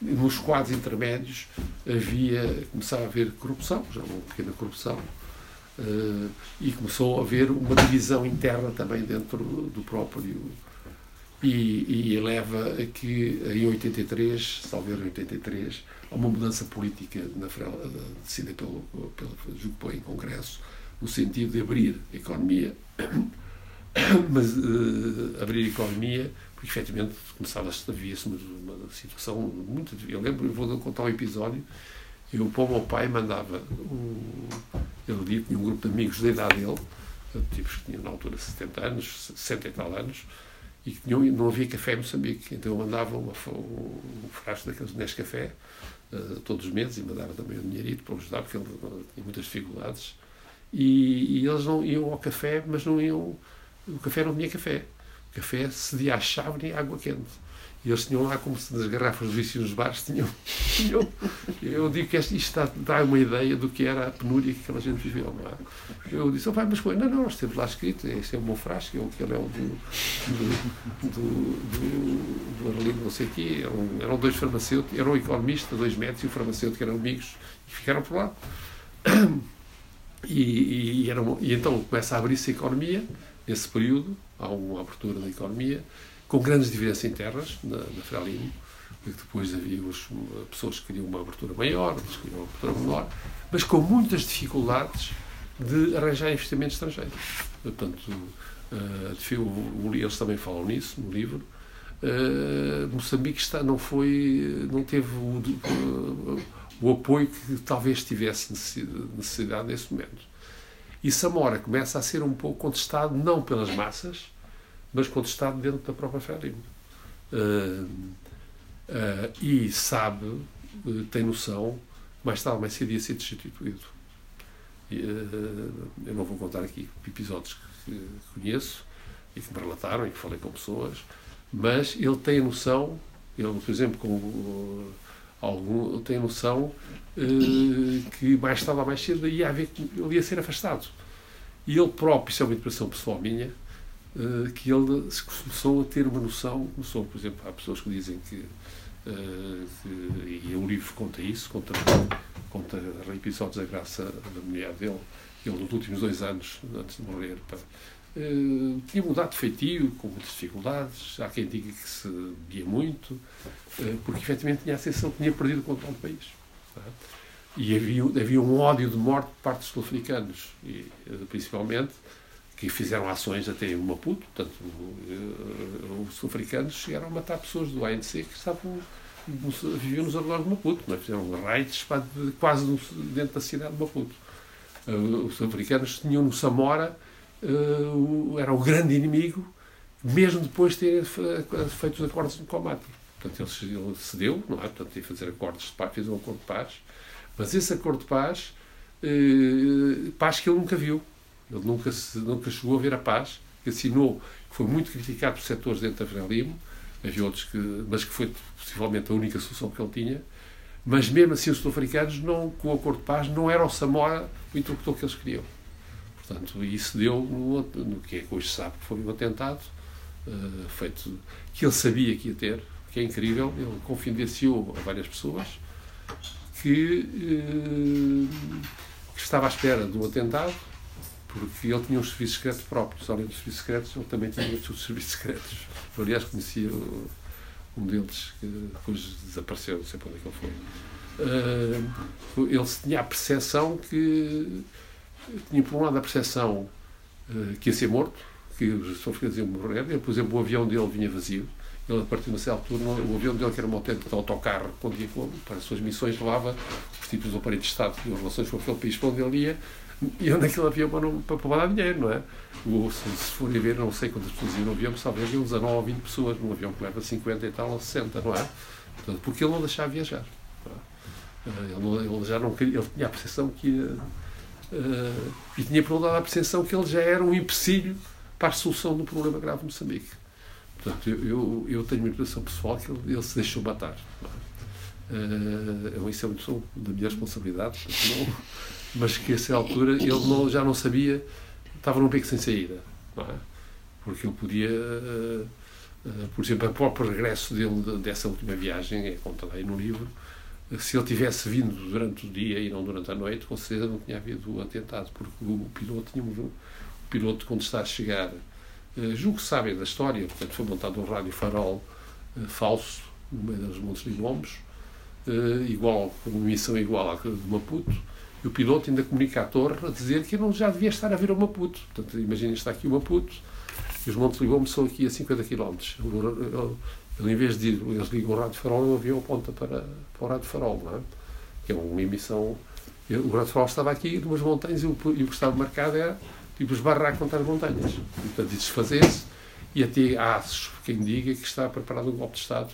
nos quadros intermédios havia, começava a haver corrupção, já uma pequena corrupção, uh, e começou a haver uma divisão interna também dentro do próprio. E, e leva a que em 83, talvez em 83, há uma mudança política na decidida pelo, pelo julgo em Congresso, no sentido de abrir a economia, (coughs) mas uh, abrir a economia porque efetivamente começava-se, havia-se uma, situação muito. Eu lembro, eu vou contar um episódio. Eu, para o meu pai, mandava. Um, ele dia tinha um grupo de amigos da idade dele, tipos que tinham na altura 70 anos, 60 e tal anos, e que tinham, não havia café em Moçambique. Então eu mandava uma, um, um frasco daqueles Nescafé uh, todos os meses e mandava também um dinheirito para ajudar, porque ele tinha muitas dificuldades. E, e eles não iam ao café, mas não iam. O café não tinha café café cedia a chave nem água quente. E eles tinham lá, como se nas garrafas de vício nos bares, tinham, (laughs) tinham. Eu digo que isto está, dá uma ideia do que era a penúria que aquela gente viveu. Não é? Eu disse, oh, pai, mas não, não, nós temos lá escrito, este é o meu frasco, é aquele é o do, do, do, do Arlindo, não sei o quê. Eram, eram dois farmacêuticos, era um economista, dois médicos e o farmacêutico eram amigos e ficaram por lá. (clears throat) E, e, e, eram, e então começa a abrir-se a economia, nesse período, há uma abertura da economia, com grandes diferenças internas na, na Frelimo, porque depois havia os, pessoas que queriam uma abertura maior, outras que queriam uma abertura menor, mas com muitas dificuldades de arranjar investimento estrangeiro. Portanto, uh, eles também falam nisso no livro. Uh, Moçambique está, não foi, não teve o, o apoio que talvez tivesse necessidade nesse momento. E Samora começa a ser um pouco contestado, não pelas massas, mas contestado dentro da própria Frelimo. Uh, uh, e sabe, uh, tem noção, mais tarde, mais cedo ia ser destituído. eu não vou contar aqui episódios que conheço e que me relataram e que falei com pessoas, mas ele tem noção, ele, por exemplo, com algum, tem noção uh, que mais tarde ou mais cedo ia haver que ele ia ser afastado. E ele próprio, isso é uma impressão pessoal minha, uh, que ele começou a ter uma noção, começou, por exemplo, há pessoas que dizem que, uh, que e o livro conta isso, conta, conta episódios da graça da mulher dele, ele nos últimos dois anos, antes de morrer, pá, Uh, tinha mudado de feitio, com muitas dificuldades. Há quem diga que se bebia muito, uh, porque efetivamente tinha a sensação que tinha perdido o controle do país. Tá? E havia, havia um ódio de morte por parte dos sul-africanos, e, uh, principalmente, que fizeram ações até em Maputo. Portanto, os sul-africanos chegaram a matar pessoas do ANC que estavam viviam nos arredores de Maputo. Não é? Fizeram raids quase dentro da cidade de Maputo. os sul-africanos tinham no Samora era o grande inimigo, mesmo depois de ter feito os acordos de combate. Portanto, ele, cedeu, não é? Portanto, ia fazer acordos de paz, fez um acordo de paz, mas esse acordo de paz, uh, paz que ele nunca viu. Ele nunca, nunca chegou a ver a paz, que assinou, que foi muito criticado por setores dentro da Frelimo, havia outros que, mas que foi possivelmente a única solução que ele tinha. Mas mesmo assim, os sul-africanos, com o acordo de paz, não era o Samora o interlocutor que eles queriam. Portanto, isso deu no, no que é que hoje sabe que foi um atentado, uh, feito que ele sabia que ia ter, que é incrível. Ele confidenciou a várias pessoas que, uh, que estava à espera de um atentado porque ele tinha um serviços secretos próprios. Além dos serviços secretos, ele também tinha outros serviços secretos. Eu, aliás, conhecia um deles que depois desapareceu, não sei para onde é que ele foi. Uh, ele tinha a percepção que. Tinha, por um lado, a percepção uh, que ia ser morto, que os sul-africanos iam morrer. Ele, por exemplo, o avião dele vinha vazio. Ele, a partir de uma certa altura, o avião dele, que era um autêntico autocarro, para as suas missões, levava os tipos do aparelho de Estado e as relações com aquele país para onde ele ia e onde aquele avião para, não, para, para dar dinheiro, não é? O, se, se forem ver, não sei quantas pessoas iam no avião, mas talvez iam 19 ou 20 pessoas num avião que leva 50 e tal ou 60, não é? Portanto, porque ele não deixava viajar. Não é? ele, não, ele, já não queria, ele tinha a percepção que ia. Uh, e tinha por um lado a percepção que ele já era um empecilho para a solução do problema grave de Moçambique. Portanto, eu, eu, eu tenho uma impressão pessoal que ele, ele se deixou matar. Uh, isso é muito da minha responsabilidade. (laughs) Não, mas que a essa altura ele não, já não sabia, estava num beco sem saída, é? Porque ele podia, uh, uh, por exemplo, o próprio regresso dele dessa última viagem, é contado aí no livro, se ele tivesse vindo durante o dia e não durante a noite, com certeza não tinha havido o atentado, porque o piloto tinha o piloto quando está a chegar, uh, julgo que sabem da história, portanto foi montado um rádio farol falso no meio dos Montes Ligombos, igual, com uma emissão igual à de Maputo, e o piloto ainda comunica à torre a dizer que não já devia estar a vir ao Maputo. Portanto, imaginem, está aqui o Maputo e os Montes Ligom são aqui a 50 km. Ele, em vez de ir, eles ligam o rádio farol, ele avião aponta para, para o rádio farol, não é? Que é uma emissão. O rádio farol estava aqui, numas montanhas, e o, e o que estava marcado era tipo esbarrar contra as montanhas. E, portanto, isso desfazer-se, e até há quem diga que está preparado um golpe de Estado.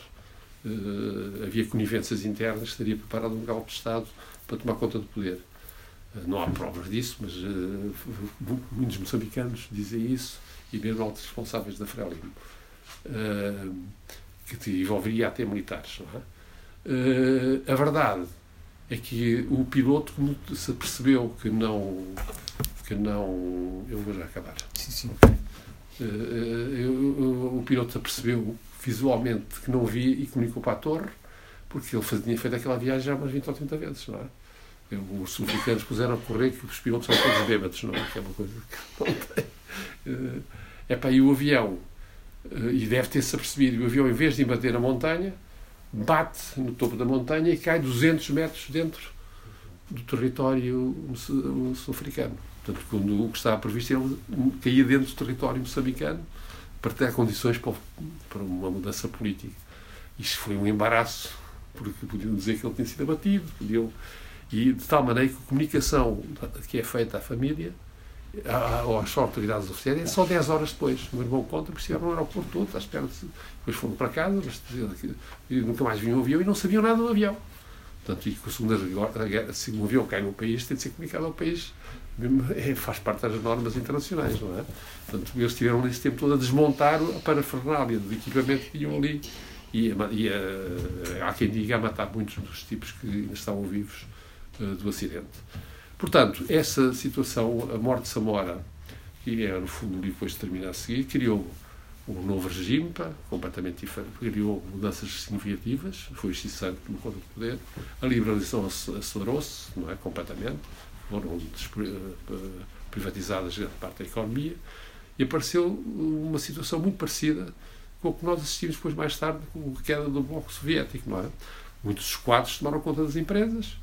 Uh, havia conivências internas estaria preparado um golpe de Estado para tomar conta do poder. Não há provas disso, mas uh, muitos moçambicanos dizem isso, e mesmo altos responsáveis da Frelimo, uh, que envolveria até militares. É? Uh, a verdade é que o piloto se percebeu que não. que não. Eu vou já acabar. Sim, sim. o piloto se percebeu visualmente que não via e comunicou para a torre, porque ele tinha feito aquela viagem já umas 20 ou 30 vezes, não é? Os sul-africanos puseram a correr que os pilotos são todos bêbados, não é? Que é uma coisa que não tem. É para aí o avião, e deve ter-se apercebido, o avião, em vez de bater na montanha, bate no topo da montanha e cai 200 metros dentro do território sul-africano. Portanto, quando o que estava previsto, ele caía dentro do território moçambicano para ter condições para, para uma mudança política. Isto foi um embaraço, porque podiam dizer que ele tinha sido abatido, podiam e de tal maneira que a comunicação que é feita à família ou às autoridades oficiais é só 10 horas depois. O meu irmão conta que estiveram no aeroporto todo, à espera de, depois foram para casa, mas nunca mais vinham o avião e não sabiam nada do avião. Portanto, e que segunda guerra, se um avião cai num país, tem de ser comunicado ao país. É, faz parte das normas internacionais, não é? Portanto, eles estiveram nesse tempo todo a desmontar a parafernália do equipamento que tinham ali. E, e a, há quem diga a matar muitos dos tipos que ainda estavam vivos eh, do acidente. Portanto, essa situação, a morte de Samora, que é no fundo o livro depois termina a seguir, criou um novo regime, pá, completamente diferente, criou mudanças significativas, foi excessante no conta do poder, a liberalização acelerou-se, não é, completamente, foram eh, privatizadas grande parte da economia, e apareceu uma situação muito parecida com o que nós assistimos depois mais tarde com a queda do Bloco Soviético, não é? Muitos esquadros tomaram conta das empresas,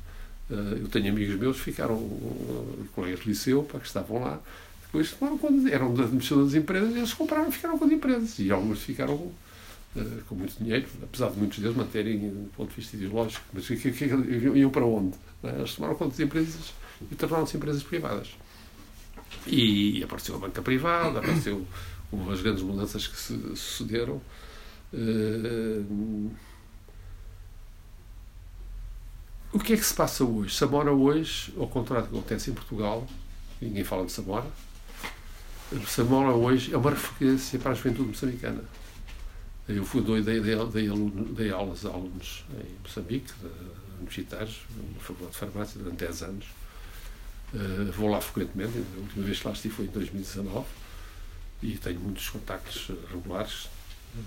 eu tenho amigos meus que ficaram, uh, colegas de liceu, para que estavam lá, depois tomaram conta, eram da administração das empresas, e eles compraram e ficaram com as empresas. E alguns ficaram uh, com muito dinheiro, apesar de muitos deles manterem do ponto de vista ideológico, mas que, que, que, iam para onde? Eles tomaram conta das empresas e tornaram-se empresas privadas. E apareceu a banca privada, apareceu as grandes mudanças que se sucederam. Uh, o que é que se passa hoje? Samora hoje, ao contrário do que acontece em Portugal, ninguém fala de Samora, Samora hoje é uma referência para a juventude moçambicana. Eu fui dei, dei, dei, dei aulas a alunos em Moçambique, universitários, na Faculdade de Farmácia, durante 10 anos. Uh, vou lá frequentemente, a última vez que lá estive foi em 2019. e tenho muitos contactos regulares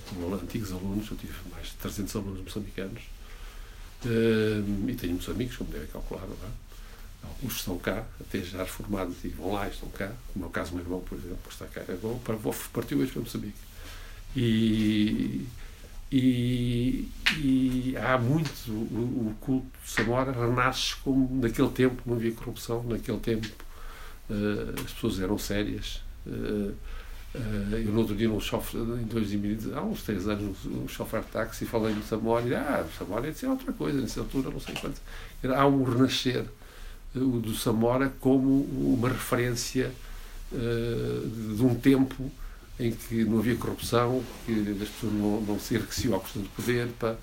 com antigos alunos, eu tive mais de 300 alunos moçambicanos e tenho muitos amigos, como devem calcular, não é? Alguns estão cá, até já reformados e vão lá, estão cá. No meu caso, meu irmão, por exemplo, está cá. Agora partiu hoje para Moçambique. E, e, e, há muito. O, o culto de Samora renasce como naquele tempo não havia corrupção, naquele tempo uh, as pessoas eram sérias. Uh, eu no outro dia, num chofer, em 2000, há uns três anos, um chofer de táxi, falei no Samora ah, o Samora é outra coisa, nessa altura, não sei quanto. Há um renascer o do Samora como uma referência uh, de um tempo em que não havia corrupção, que as pessoas não, não se enriqueciam à custa do poder, pá,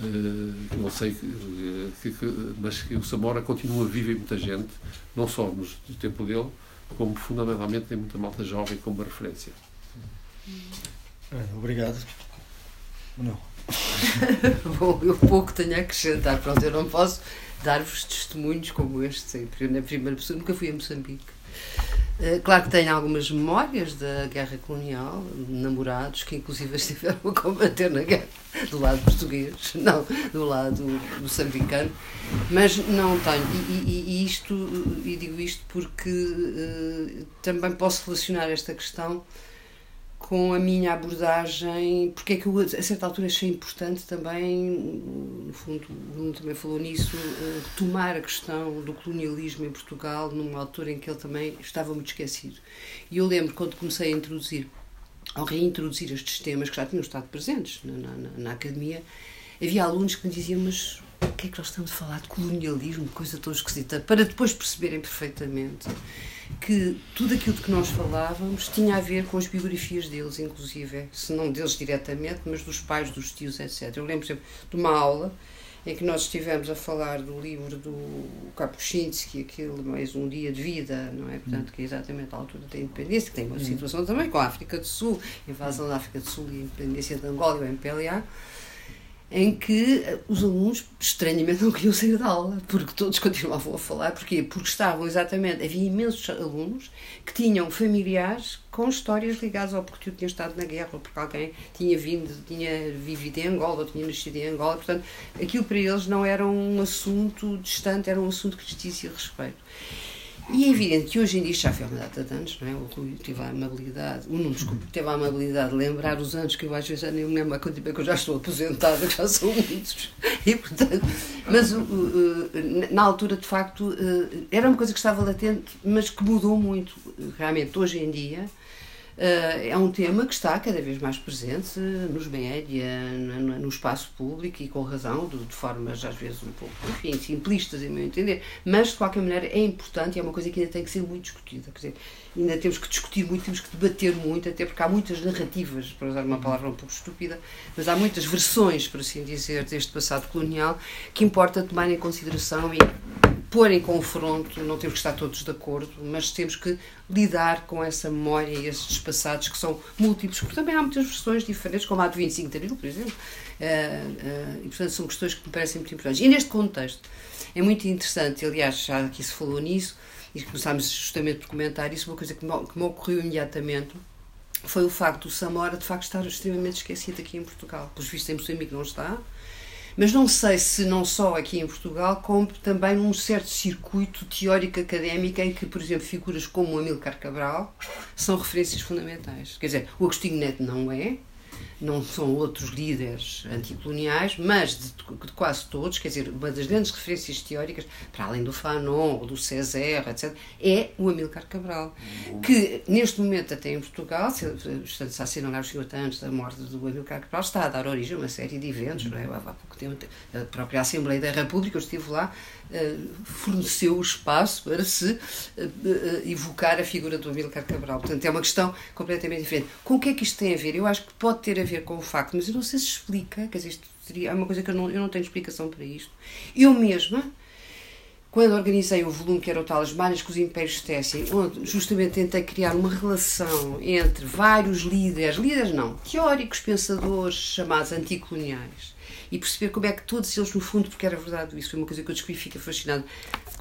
uh, não sei, que, que, mas que o Samora continua vivo em muita gente, não só no tempo dele, como fundamentalmente tem muita malta jovem como referência. Obrigado. Não. (laughs) Bom, eu pouco tenho a acrescentar, pronto, eu não posso dar-vos testemunhos como este, na primeira pessoa. Nunca fui a Moçambique. Eh, claro que tenho algumas memórias da guerra colonial, namorados que inclusive (laughs) estiveram a combater na guerra do lado português, (laughs) não do lado moçambicano, mas não tenho. E, e, e isto, e digo isto porque uh, também posso relacionar esta questão com a minha abordagem, porque é que eu a certa altura achei importante também, no fundo, o Bruno também falou nisso, uh, tomar a questão do colonialismo em Portugal numa altura em que ele também estava muito esquecido. E eu lembro quando comecei a introduzir, ao reintroduzir estes temas que já tinham estado presentes na, na, na academia, havia alunos que me diziam, mas o que é que nós estamos a falar de colonialismo, coisa tão esquisita, para depois perceberem perfeitamente que tudo aquilo de que nós falávamos tinha a ver com as biografias deles, inclusive, se não deles diretamente, mas dos pais, dos tios, etc. Eu lembro, por exemplo, de uma aula em que nós estivemos a falar do livro do Kapuscinski, aquele mais um dia de vida, não é? Portanto, que é exatamente a altura da independência, que tem uma uhum. situação também com a África do Sul, invasão da África do Sul e a independência de Angola e o MPLA em que os alunos estranhamente não queriam sair da aula, porque todos (laughs) continuavam a falar. Porquê? Porque estavam exatamente, havia imensos alunos que tinham familiares com histórias ligadas ao porque tinha estado na guerra, ou porque alguém tinha vindo, tinha vivido em Angola, ou tinha nascido em Angola. Portanto, aquilo para eles não era um assunto distante, era um assunto que lhes dizia respeito. E é evidente que hoje em dia já foi uma data de anos, não é? O Rui teve a amabilidade, o Nuno, desculpe, teve a amabilidade de lembrar os anos que eu às vezes já nem me lembro há quanto tempo que eu já estou aposentada, já são muitos. (laughs) E, portanto, mas na altura, de facto, era uma coisa que estava latente, mas que mudou muito. Realmente, hoje em dia, é um tema que está cada vez mais presente nos média, no, espaço público e com razão, de, formas às vezes um pouco, enfim, simplistas, em meu entender, mas de qualquer maneira é importante e é uma coisa que ainda tem que ser muito discutida. Quer dizer, ainda temos que discutir muito, temos que debater muito, até porque há muitas narrativas, para usar uma palavra um pouco estúpida, mas há muitas versões, por assim dizer, deste passado colonial que importa tomar em consideração e pôr em confronto, não temos que estar todos de acordo, mas temos que lidar com essa memória e esses passados que são múltiplos, porque também há muitas versões diferentes, como a do 25 de Abril, por exemplo, uh, uh, e portanto são questões que me parecem muito importantes. E neste contexto é muito interessante, aliás, já aqui se falou nisso, e começámos justamente por comentar isso, uma coisa que me, que me ocorreu imediatamente foi o facto do Samora de facto estar extremamente esquecido aqui em Portugal. Pelos vistos em Moçambique não está, mas não sei se não só aqui em Portugal, como também num certo circuito teórico académico em que, por exemplo, figuras como o Amílcar Cabral são referências fundamentais. Quer dizer, o Agostinho Neto não é, não são outros líderes anticoloniais, mas de, de, quase todos, quer dizer, uma das grandes referências teóricas, para além do Fanon do Césaire, etc., é o Amílcar Cabral, que neste momento até em Portugal, se, portanto, se assinalar os 50 anos da morte do Amílcar Cabral, está a dar origem a uma série de eventos, não é? Tempo, a própria Assembleia da República, eu estive lá, eh, forneceu o espaço para se eh, eh, evocar a figura do Amílcar Cabral. Portanto, é uma questão completamente diferente. Com o que é que isto tem a ver? Eu acho que pode ter a ver com o facto, mas eu não sei se explica, quer dizer, isto seria, é uma coisa que eu não, eu não tenho explicação para isto. Eu mesma, quando organizei o volume que era o tal As Malhas que os Impérios Tecem, onde justamente tentei criar uma relação entre vários líderes, líderes não, teóricos pensadores chamados anticoloniais, e perceber como é que todos eles, no fundo, porque era verdade, isso foi uma coisa que eu descobri, fica fascinado,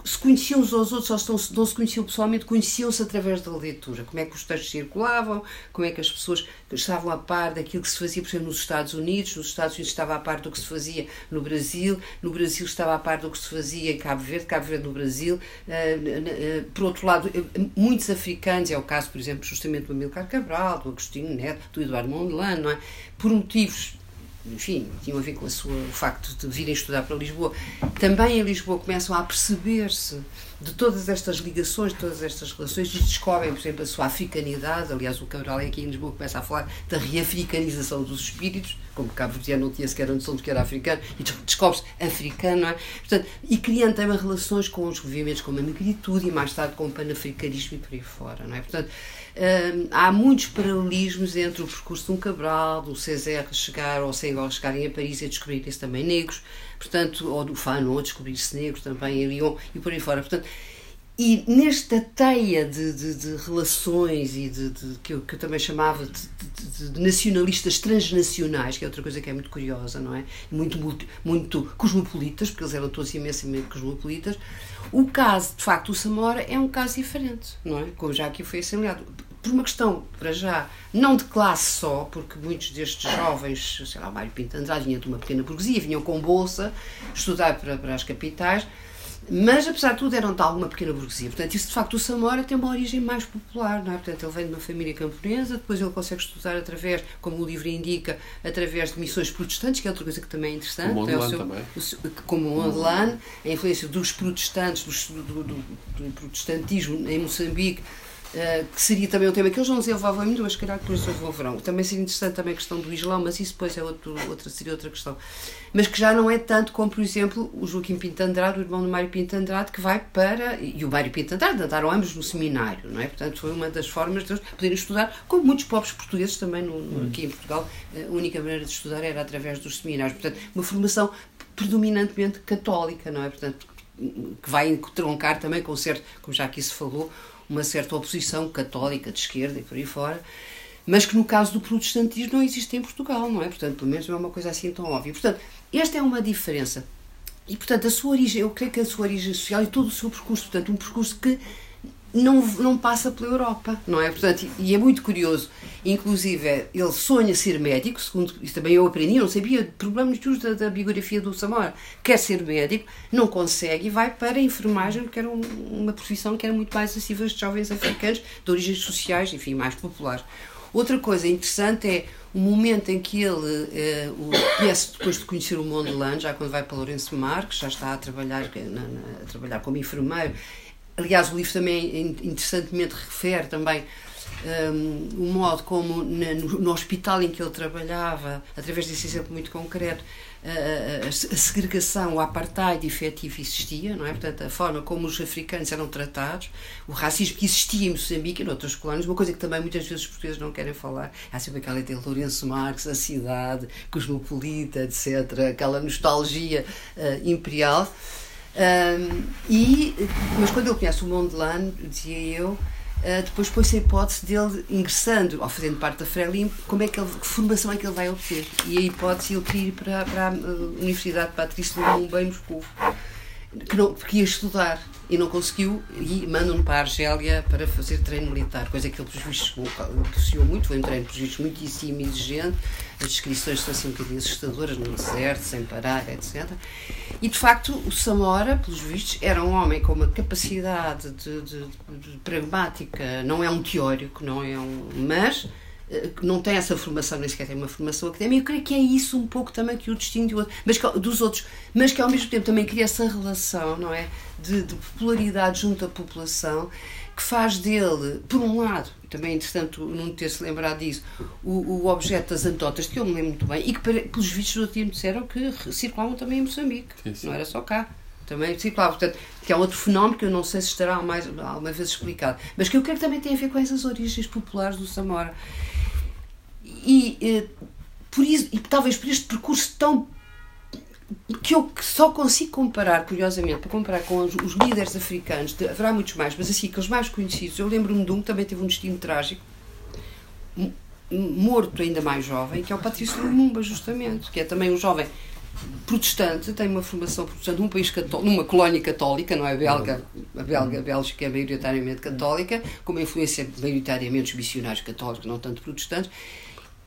se conheciam uns aos outros, ou se não, se conheciam pessoalmente, conheciam-se através da leitura. Como é que os textos circulavam, como é que as pessoas estavam a par daquilo que se fazia, por exemplo, nos Estados Unidos. Nos Estados Unidos estava a par do que se fazia no Brasil, no Brasil estava a par do que se fazia em Cabo Verde, Cabo Verde no Brasil. Por outro lado, muitos africanos, é o caso, por exemplo, justamente do Amilcar Cabral, do Agostinho Neto, do Eduardo Mondlane, não é? Por motivos enfim, tinham a ver com a sua, o facto de virem estudar para Lisboa, também em Lisboa começam a perceber-se de todas estas ligações, de todas estas relações, e descobrem, por exemplo, a sua africanidade. Aliás, o Cabral é aqui em Lisboa começa a falar da reafricanização dos espíritos, como Cabo Verdeano não tinha sequer a noção de que era africano, e descobre-se africano, é? Portanto, e criando também relações com os movimentos como a negritude e mais tarde com o panafricanismo e por aí fora, não é? Portanto, há muitos paralelismos entre o percurso de um Cabral, do César chegar ou Senghor chegarem a Paris e descobrirem-se também negros, portanto, ou do Fanon descobrir-se negros também em Lyon e por aí fora. Portanto, e nesta teia de, de, de relações e de, de, que, eu, que eu também chamava de, nacionalistas transnacionais, que é outra coisa que é muito curiosa, não é? Muito, muito cosmopolitas, porque eles eram todos imensamente cosmopolitas. O caso, de facto, o Samora é um caso diferente, não é? Como já aqui foi assinalado. Por uma questão, para já, não de classe só, porque muitos destes jovens, sei lá, o Mário Pinto Andrade vinha de uma pequena burguesia, vinham com bolsa estudar para, para as capitais, mas, apesar de tudo, eram de alguma pequena burguesia. Portanto, isso de facto, o Samora tem uma origem mais popular, não é? Portanto, ele vem de uma família camponesa, depois ele consegue estudar através, como o livro indica, através de missões protestantes, que é outra coisa que também é interessante. Como o seu, também. O, como o Andelane, a influência dos protestantes, do, do, do protestantismo em Moçambique, Uh, que seria também um tema que eles não desenvolvem muito, mas calhar depois desenvolverão. Também seria interessante também a questão do Islão, mas isso depois é outro, outra, seria outra questão. Mas que já não é tanto como, por exemplo, o Joaquim Pinto Andrade, o irmão do Mário Pinto Andrade, que vai para. E o Mário Pinto Andrade andaram ambos no seminário, não é? Portanto, foi uma das formas de eles poderem estudar, como muitos povos portugueses também no, no, aqui em Portugal, a única maneira de estudar era através dos seminários. Portanto, uma formação predominantemente católica, não é? Portanto, que vai troncar também com certo, como já aqui se falou, uma certa oposição católica de esquerda e por aí fora, mas que no caso do protestantismo não existe em Portugal, não é? Portanto, pelo menos não é uma coisa assim tão óbvia. Portanto, esta é uma diferença. E, portanto, a sua origem, eu creio que a sua origem social e todo o seu percurso, portanto, um percurso que não, não passa pela Europa, não é? Portanto, e é muito curioso, inclusive ele sonha ser médico, segundo isso também eu aprendi, eu não sabia problemas da, da biografia do Samora, quer ser médico, não consegue e vai para a enfermagem, que era um, uma profissão que era muito mais acessível aos jovens africanos de origens sociais, enfim, mais populares. Outra coisa interessante é o momento em que ele eh, o conhece depois de conhecer o Mondelano, já quando vai para Lourenço Marques, já está a trabalhar, na, na, a trabalhar como enfermeiro Aliás, o livro também interessantemente refere também um, o modo como na, no, no, hospital em que ele trabalhava, através desse exemplo muito concreto, a, segregação, o apartheid efetivo existia, não é? Portanto, a forma como os africanos eram tratados, o racismo que existia em Moçambique e noutras colónias, uma coisa que também muitas vezes os portugueses não querem falar. Há sempre aquela ideia de Lourenço Marques, a cidade, cosmopolita, etc., aquela nostalgia uh, imperial. Um, e, mas quando ele conhece o Mondlane, dizia eu, uh, depois pôs-se a hipótese dele ingressando, ou fazendo parte da Frelimo, como é que, ele, que formação é que ele vai obter. E a hipótese ele queria ir para, para a Universidade Patrícia de Mumbai, Moscou, que, não, que ia estudar e não conseguiu e mandam-no para a Argélia para fazer treino militar, coisa que ele, apreciou muito, foi um treino, vistos, muitíssimo exigente, as descrições são assim um bocadinho assustadoras, no deserto, sem parar, etc. E, de facto, o Samora, pelos vistos, era um homem com uma capacidade de, de, de, pragmática, não é um teórico, não é um... mas eh, não tem essa formação, nem sequer tem uma formação académica, eu creio que é isso um pouco também que o que, dos outros, mas que ao mesmo tempo também cria essa relação, não é? De, de popularidade junto à população, que faz dele, por um lado, também é interessante não ter-se lembrado disso, o, o, objeto das antotas, que eu me lembro muito bem, e que pelos vistos do dia me disseram que circulavam também em Moçambique, sim, sim. não era só cá. Também circulava, portanto, que é outro fenómeno que eu não sei se estará mais, alguma vez explicado, mas que eu creio que também tem a ver com essas origens populares do Samora. E, eh, por isso, e talvez por este percurso tão que eu só consigo comparar, curiosamente, para comparar com os, os líderes africanos, de, haverá muitos mais, mas assim, aqueles mais conhecidos, eu lembro-me de um que também teve um destino trágico, morto ainda mais jovem, que é o Patrício Lumumba, justamente, que é também um jovem protestante, tem uma formação protestante num país católico, numa colónia católica, não é? Belga, a belga, a Bélgica é maioritariamente católica, com uma influência maioritariamente dos missionários católicos, não tanto protestantes,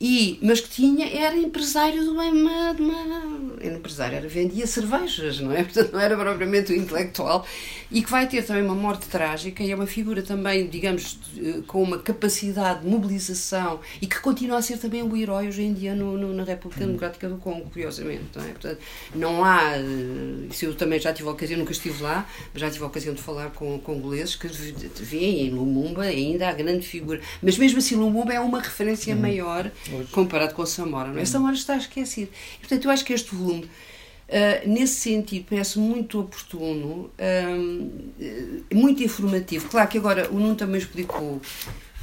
e, mas que tinha, era empresário de uma, de uma, Era empresário, era, vendia cervejas, não é? (laughs) Portanto, não era propriamente o intelectual. E que vai ter também uma morte trágica e é uma figura também, digamos, com uma capacidade de mobilização e que continua a ser também o herói hoje em dia no, no, na República Democrática do Congo, curiosamente, não é? Portanto, não há. Eh, isso eu também já tive a ocasião, nunca estive lá, mas já tive a ocasião de falar com congoleses que veem em Lumumba ainda a grande figura. Mas mesmo assim, Lumumba é uma referência uhum. maior Hoje. comparado com Samora. Não é? Samora está esquecido. E, portanto, eu acho que este volume, uh, nesse sentido, parece muito oportuno, uh, muito informativo. Claro que agora o Nuno também explicou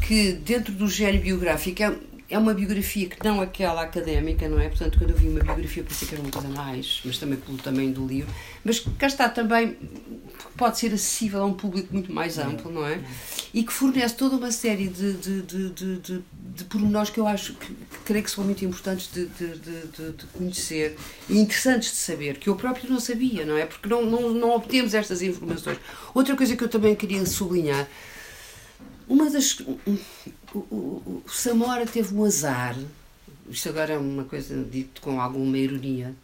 que dentro do género biográfico é, é uma biografia que não aquela académica, não é? Portanto, quando eu vi uma biografia, pensei que era uma coisa mais, mas também pelo tamanho do livro. Mas cá está também, pode ser acessível a um público muito mais amplo, não é? E que fornece toda uma série de, de, de, de, de, de pormenores que eu acho que, que creio que são muito importantes de, de, de, de, conhecer e interessantes de saber, que eu próprio não sabia, não é? Porque não, não, não obtemos estas informações. Outra coisa que eu também queria sublinhar uma das. O, o, o, Samora teve um azar, isto agora é uma coisa dito com alguma ironia,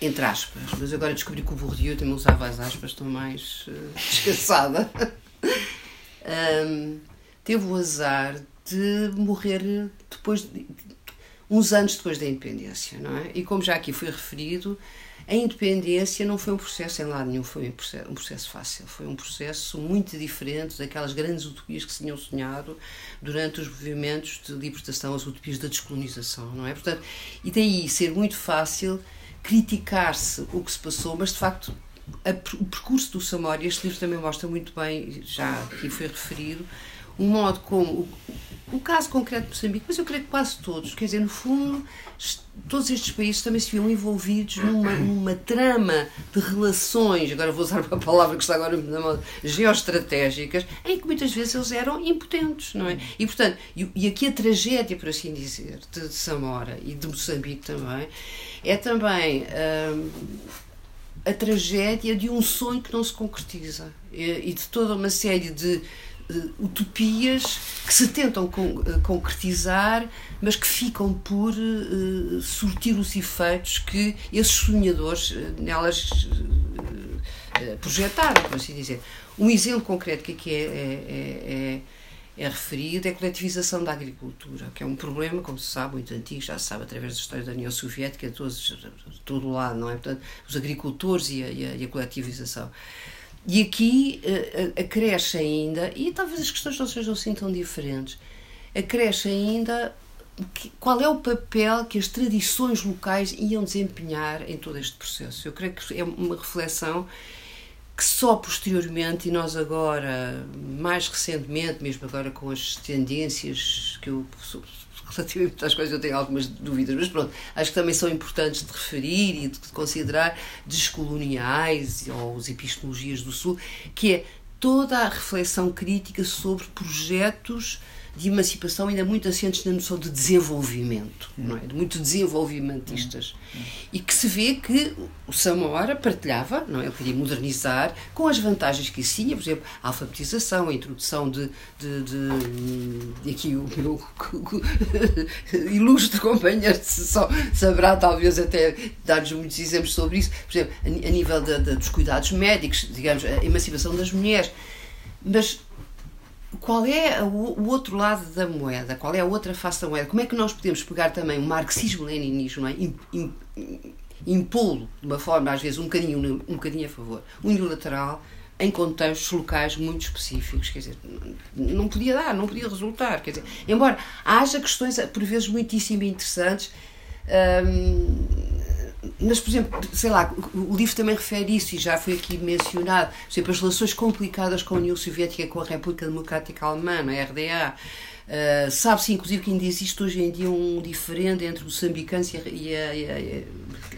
entre aspas, mas agora descobri que o Bourdieu também usava as aspas, estou mais uh, descansada. um, teve o azar de morrer depois de, uns anos depois da independência, não é? E como já aqui foi referido, a independência não foi um processo em lado nenhum, foi um processo, um processo fácil, foi um processo muito diferente daquelas grandes utopias que se tinham sonhado durante os movimentos de libertação, as utopias da descolonização, não é? Portanto, e daí ser muito fácil criticar-se o que se passou, mas de facto a, o percurso do Samora, este livro também mostra muito bem, já aqui foi referido, o modo como caso concreto de Moçambique, mas eu creio que quase todos, quer dizer, no fundo, todos estes países também se viam envolvidos numa, numa trama de relações, agora vou usar uma palavra que está agora na moda, geoestratégicas, em que muitas vezes eles eram impotentes, não é? E, portanto, e, e aqui a tragédia, por assim dizer, de, de Samora e de Moçambique também, é também. Hum, a tragédia de um sonho que não se concretiza e de toda uma série de utopias que se tentam con uh, concretizar, mas que ficam por uh, surtir os efeitos que esses sonhadores nelas projetaram, por assim dizer. Um exemplo concreto que aqui é, é, é, é, referido é a coletivização da agricultura, que é um problema, como se sabe, muito antigo, já se sabe através da história da União Soviética, de todo o lado, não é? Portanto, os agricultores e a, e a, e a coletivização. E aqui uh, acresce ainda, e talvez as questões não sejam assim tão diferentes, acresce ainda que, qual é o papel que as tradições locais iam desempenhar em todo este processo. Eu creio que é uma reflexão que só posteriormente, e nós agora, mais recentemente, mesmo agora com as tendências que eu relativamente às quais eu tenho algumas dúvidas, mas pronto, acho que também são importantes de referir e de considerar descoloniais ou as epistemologias do Sul, que é toda a reflexão crítica sobre projetos de emancipação ainda muito assentes na noção de desenvolvimento, não é? de muito desenvolvimentistas. E que se vê que o Samora partilhava, não é? ele queria modernizar com as vantagens que isso tinha, por exemplo, a alfabetização, a introdução de. de, de, de aqui o meu (laughs) ilustre companheiro sessão saberá talvez até dar-nos muitos exemplos sobre isso, por exemplo, a, nível de, de, dos cuidados médicos, digamos, a emancipação das mulheres. Mas qual é o, outro lado da moeda? Qual é a outra face da moeda? Como é que nós podemos pegar também o marxismo-leninismo, é? impô-lo de uma forma, às vezes, um bocadinho, um bocadinho a favor, unilateral, em contextos locais muito específicos, quer dizer, não podia dar, não podia resultar, quer dizer, embora haja questões, por vezes, muitíssimo interessantes, hum, mas, por exemplo, sei lá, o livro também refere isso e já foi aqui mencionado, por exemplo, as relações complicadas com a União Soviética com a República Democrática Alemã, a RDA, Uh, Sabe-se, inclusive, que ainda existe hoje em dia um diferente entre o moçambicanos e a, e a, e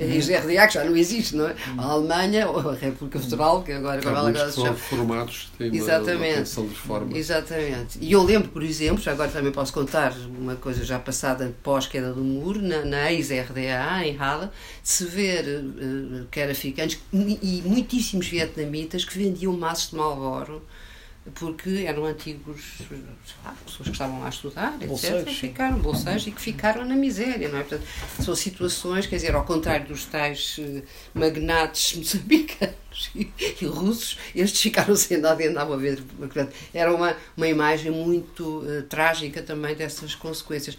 a, a RDA, que já não existe, não é? A Alemanha, ou a República Federal, que agora, agora, agora se chama. formados têm Exatamente. uma, uma de reforma. Exatamente. E eu lembro, por exemplo, agora também posso contar uma coisa já passada pós-queda do muro, na, na ex-RDA, em Halle, de se ver uh, que era africanos e muitíssimos vietnamitas que vendiam maços de Malboro porque eram antigos lá, pessoas que estavam lá a estudar, etc. Bolseiros. Ficaram bolseiros e que ficaram na miséria, não é? Portanto, são situações, quer dizer, ao contrário dos tais uh, magnates (laughs) moçambicanos e, e, russos, estes ficaram (laughs) sem nada e andavam a ver. Portanto, era uma, uma imagem muito uh, trágica também dessas consequências.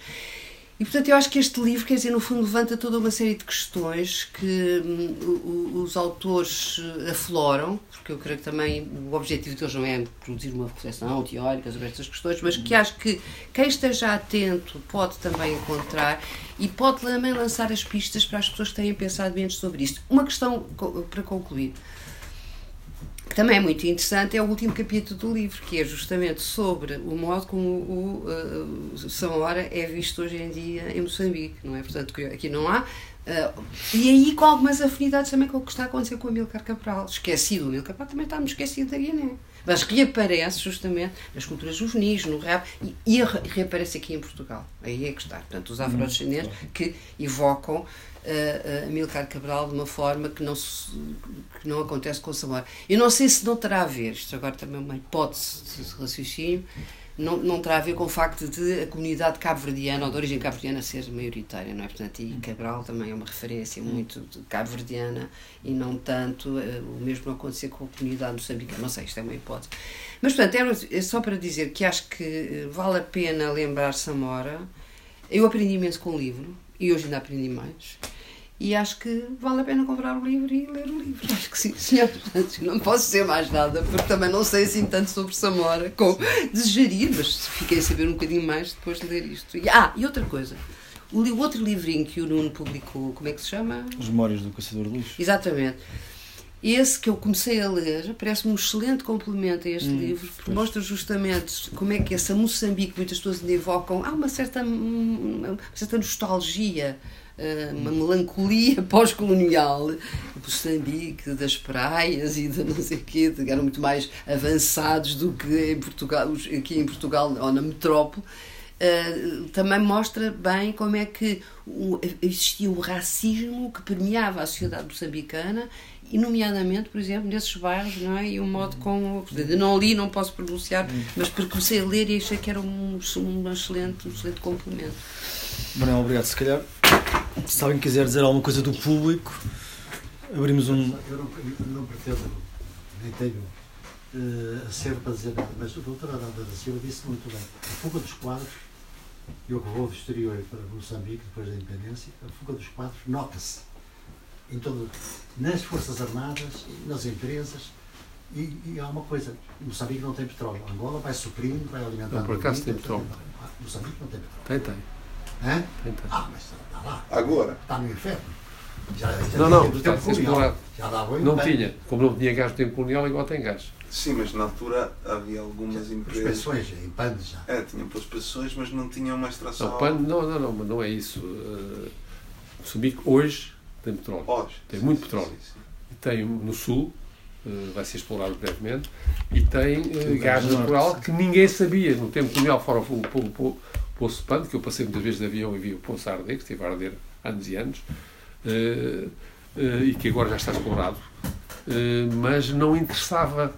E portanto eu acho que este livro, quer dizer, no fundo levanta toda uma série de questões que hum, os autores eh, afloram, porque eu creio que também o objetivo deles não é produzir uma reflexão teórica sobre estas questões, mas que acho que quem esteja atento pode também encontrar e pode também lançar as pistas para as pessoas que tenham pensado menos sobre isto. Uma questão para concluir que também é muito interessante, é o último capítulo do livro, que é justamente sobre o modo como o, uh, Samora é visto hoje em dia em Moçambique, não é? Portanto, aqui não há. Uh, e aí com algumas afinidades também com o que está a acontecer com o Amilcar Cabral. Esquecido, o Amilcar Cabral também estamos esquecido da Guiné. Mas reaparece justamente nas culturas juvenis, no rap, e, e reaparece aqui em Portugal. Aí é que está. Portanto, os afrodescendentes que evocam uh, Amilcar Cabral de uma forma que não, se, que não acontece com o Samora. Eu não sei se não terá a ver, isto agora também é uma hipótese de raciocínio, não, não terá a ver com o facto de a comunidade cabo-verdiana, ou de origem cabo-verdiana, ser maioritária, não é? Portanto, e Cabral também é uma referência muito cabo-verdiana e não tanto uh, o mesmo acontecer com a comunidade moçambicana. Não sei, isto é uma hipótese. Mas, portanto, é, é só para dizer que acho que vale a pena lembrar Samora. Eu aprendi imenso com o livro, e hoje ainda aprendi mais. E acho que vale a pena comprar o livro e ler o livro. Acho que sim, senhor. Não posso dizer mais nada, porque também não sei assim tanto sobre Samora como desejaria, mas fiquei a saber um bocadinho mais depois de ler isto. E, ah, e outra coisa. O, outro livrinho que o Nuno publicou, como é que se chama? As Memórias do Caçador de Lixo. Exatamente. Esse que eu comecei a ler parece-me um excelente complemento a este hum, livro, porque pois. mostra justamente como é que essa Moçambique, muitas pessoas ainda evocam, há uma certa, uma certa nostalgia eh, uma melancolia (laughs) pós-colonial, Moçambique, das praias e de não sei o quê, eram muito mais avançados do que em Portugal, aqui em Portugal ou na metrópole. Uh, também mostra bem como é que o, existia o racismo que permeava a sociedade moçambicana e nomeadamente, por exemplo, nesses bairros, não é? E o modo como. Não li, não posso pronunciar, mas comecei a ler e achei que era um, um, excelente, um excelente complemento. Manuel, obrigado. Se calhar se alguém quiser dizer alguma coisa do público, abrimos um. Eu não, não pretendo, nem tenho uh, acerto para dizer nada, mas o doutor Aranda da Silva disse muito bem. A fuga dos quadros, eu que vou do exterior para Moçambique depois da independência, a fuga dos quadros nota-se em todo, nas Forças Armadas, nas empresas. E, e há uma coisa: Moçambique não tem petróleo. Angola vai suprindo, vai alimentando. Não, por acaso tem petróleo. Moçambique não tem petróleo. Tem, tem. Hã? Tem, tem. Ah, mas está lá. Agora? Está no inferno. Já, já não, não, está explorado. Já dava não bem. tinha. Como não tinha gás no tempo colonial, igual tem gás. Sim, mas na altura havia algumas já, empresas. Prospeções, em pano já. É, tinham prospeções, mas não tinham uma extração. Não, pano, não, não, não, não é isso. Uh, Moçambique hoje tem petróleo. Hoje. Tem muito sim, petróleo. Sim, sim. Tem no sul, uh, vai ser explorado brevemente, e tem uh, gás natural que ninguém sabia no tempo colonial, fora o, o, o, Poço de Pano, que eu passei muitas vezes de avião e vi o Poço a arder, que esteve a arder anos e anos, uh, uh, e que agora já está explorado, uh, mas não interessava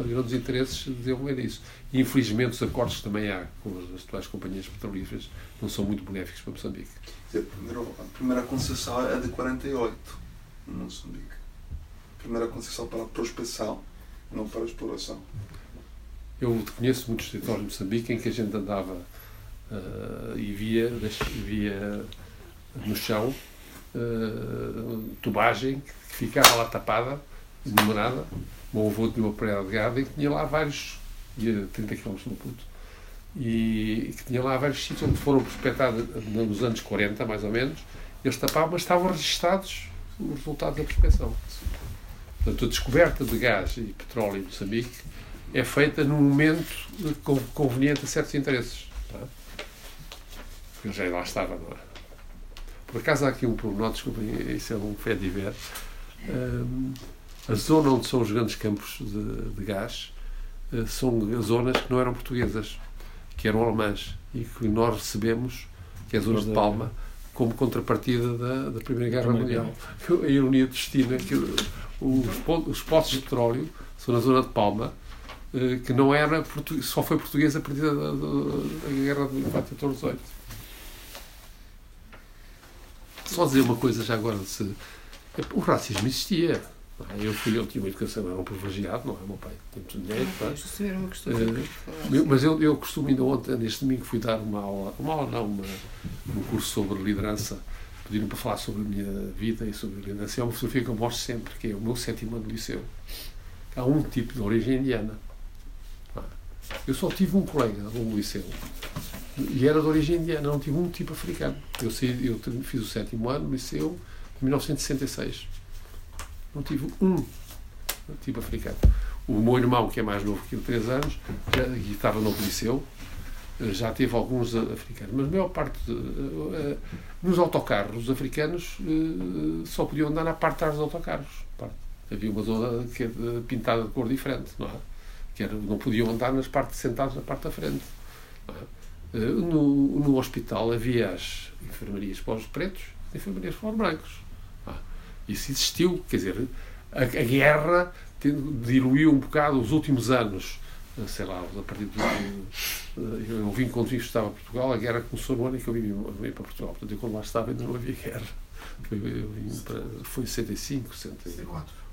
grandes interesses de desenvolver isso. E, infelizmente, os acordos que também há com as atuais companhias petrolíferas não são muito benéficos para Moçambique. A primeira concessão é de 48, em Moçambique. A primeira concessão para a prospecção, não para a exploração. Eu conheço muitos territórios de Moçambique em que a gente andava uh, e via, via no chão uh, tubagem que ficava lá tapada, numerada. Meu avô tinha uma praia de e que tinha lá vários, ia 30 km no Puto, e que tinha lá vários sítios onde foram prospectados nos anos 40, mais ou menos, eles tapavam, mas estavam registados os resultados da prospecção. Portanto, a descoberta de gás e petróleo em Moçambique é feita num momento conveniente a certos interesses. Tá? Porque já lá estava, não é? Por acaso há aqui um pormenor, desculpem, isso é um fé de ver. Um, a zona onde são os grandes campos de, de gás uh, são zonas que não eram portuguesas, que eram alemãs e que nós recebemos, que é a zona de Palma, como contrapartida da, da Primeira Guerra Mundial. A ironia do destino é que os, os poços de petróleo são na zona de Palma, uh, que não era só foi portuguesa a partir da, da, da Guerra de 14 Só dizer uma coisa já agora, se, o racismo existia. Eu fui, eu tinha uma educação, era um privilegiado, não é? O meu pai tem muito dinheiro. Uma questão uh, mas eu, eu costumo, ainda ontem, neste domingo, fui dar uma aula, uma aula não, uma, um curso sobre liderança. Pediram para falar sobre a minha vida e sobre a liderança. É uma fotografia que eu mostro sempre, que é o meu sétimo ano de liceu. Há um tipo de origem indiana. Eu só tive um colega no liceu e era de origem indiana, não tive um tipo africano. Eu, saí, eu fiz o sétimo ano no liceu em 1966. Não tive um tipo africano. O meu irmão, que é mais novo que eu, 3 anos, já, que estava no liceu, já teve alguns africanos, mas a maior parte de, uh, nos autocarros os africanos uh, só podiam andar na parte de trás dos autocarros. Havia uma zona que é pintada de cor diferente, não é? Que era, não podiam andar nas partes sentados na parte da frente. É? No, no hospital havia as enfermarias para os pretos e enfermarias para os brancos. Isso existiu, quer dizer, a, a guerra diluiu um bocado os últimos anos, eh, sei lá, a partir do. Eh, eu vim quando estava em Portugal, a guerra começou no ano em que eu vim, vim para Portugal. Portanto, eu quando lá estava ainda não havia guerra. Foi, para, foi 65,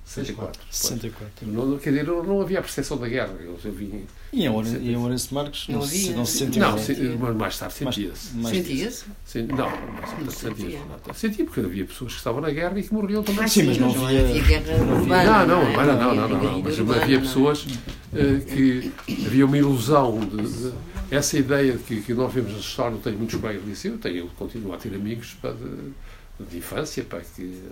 64. 64. 64. Não, quer dizer, não, não havia a percepção da guerra. Eu, eu vim, e em Orense Marques não, não, se, não se sentia Não, se, mas mais tarde sentia-se. Sentia-se? Não, não sentia Sentia porque havia pessoas que estavam na guerra e que morriam também. Ah, sim, mas não havia guerra urbana. Não, não, não, não, não, não, mas havia pessoas uh, que havia uma ilusão de, de essa ideia de que, que nós vemos na história, eu tenho muitos colegas de liceu, tenho, eu continuo a ter amigos para, de, de infância, para que eh,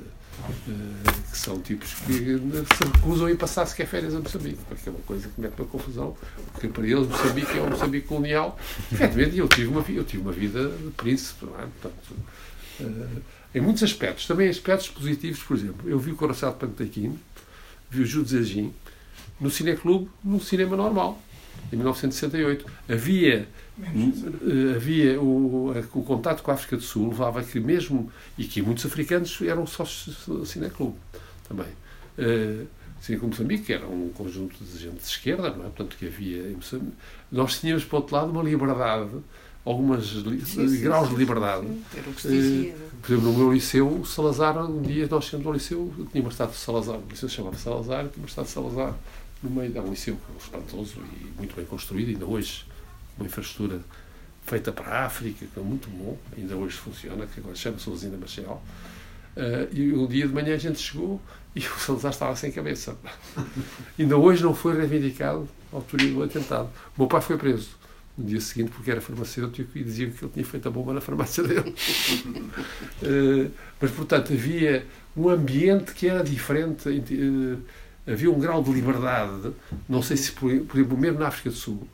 que são tipos que se recusam a ir passar sequer férias a Moçambique, porque é uma coisa que mete uma confusão, porque para eles Moçambique é um Moçambique colonial. (laughs) Efetivamente, eu tive uma, eu tive uma vida de príncipe, não é? Portanto, uh, em muitos aspectos, também aspectos positivos, por exemplo, eu vi o Coração de Pantequim, vi o Jules Zagin no Cineclube, num cinema normal, em 1968. Havia eh, havia o, o contato com a África do Sul levava que mesmo e que muitos africanos eram sócios do cineclube também uh, assim como Moçambique era um conjunto de gente de esquerda não é? portanto que havia em Moçambique. nós tínhamos por outro lado uma liberdade algumas li, sim, sim, graus sim, de liberdade uh, por exemplo no meu liceu o Salazar um dia nós chegamos ao liceu tinha uma estátua de Salazar o liceu chamava Salazar tinha uma estátua de Salazar no meio de um liceu espantoso e muito bem construído ainda hoje uma infraestrutura feita para a África, que é muito bom, ainda hoje funciona, que agora chama-se Usina Machel. Uh, e um dia de manhã a gente chegou e (laughs) o Salazar estava sem cabeça. (laughs) ainda hoje não foi reivindicado a autoria do atentado. O meu pai foi preso no dia seguinte porque era farmacêutico e diziam que ele tinha feito a bomba na farmácia dele. uh, (laughs) mas, portanto, havia um ambiente que era diferente, uh, havia um grau de liberdade, não sei se, por, por exemplo, mesmo na África do Sul,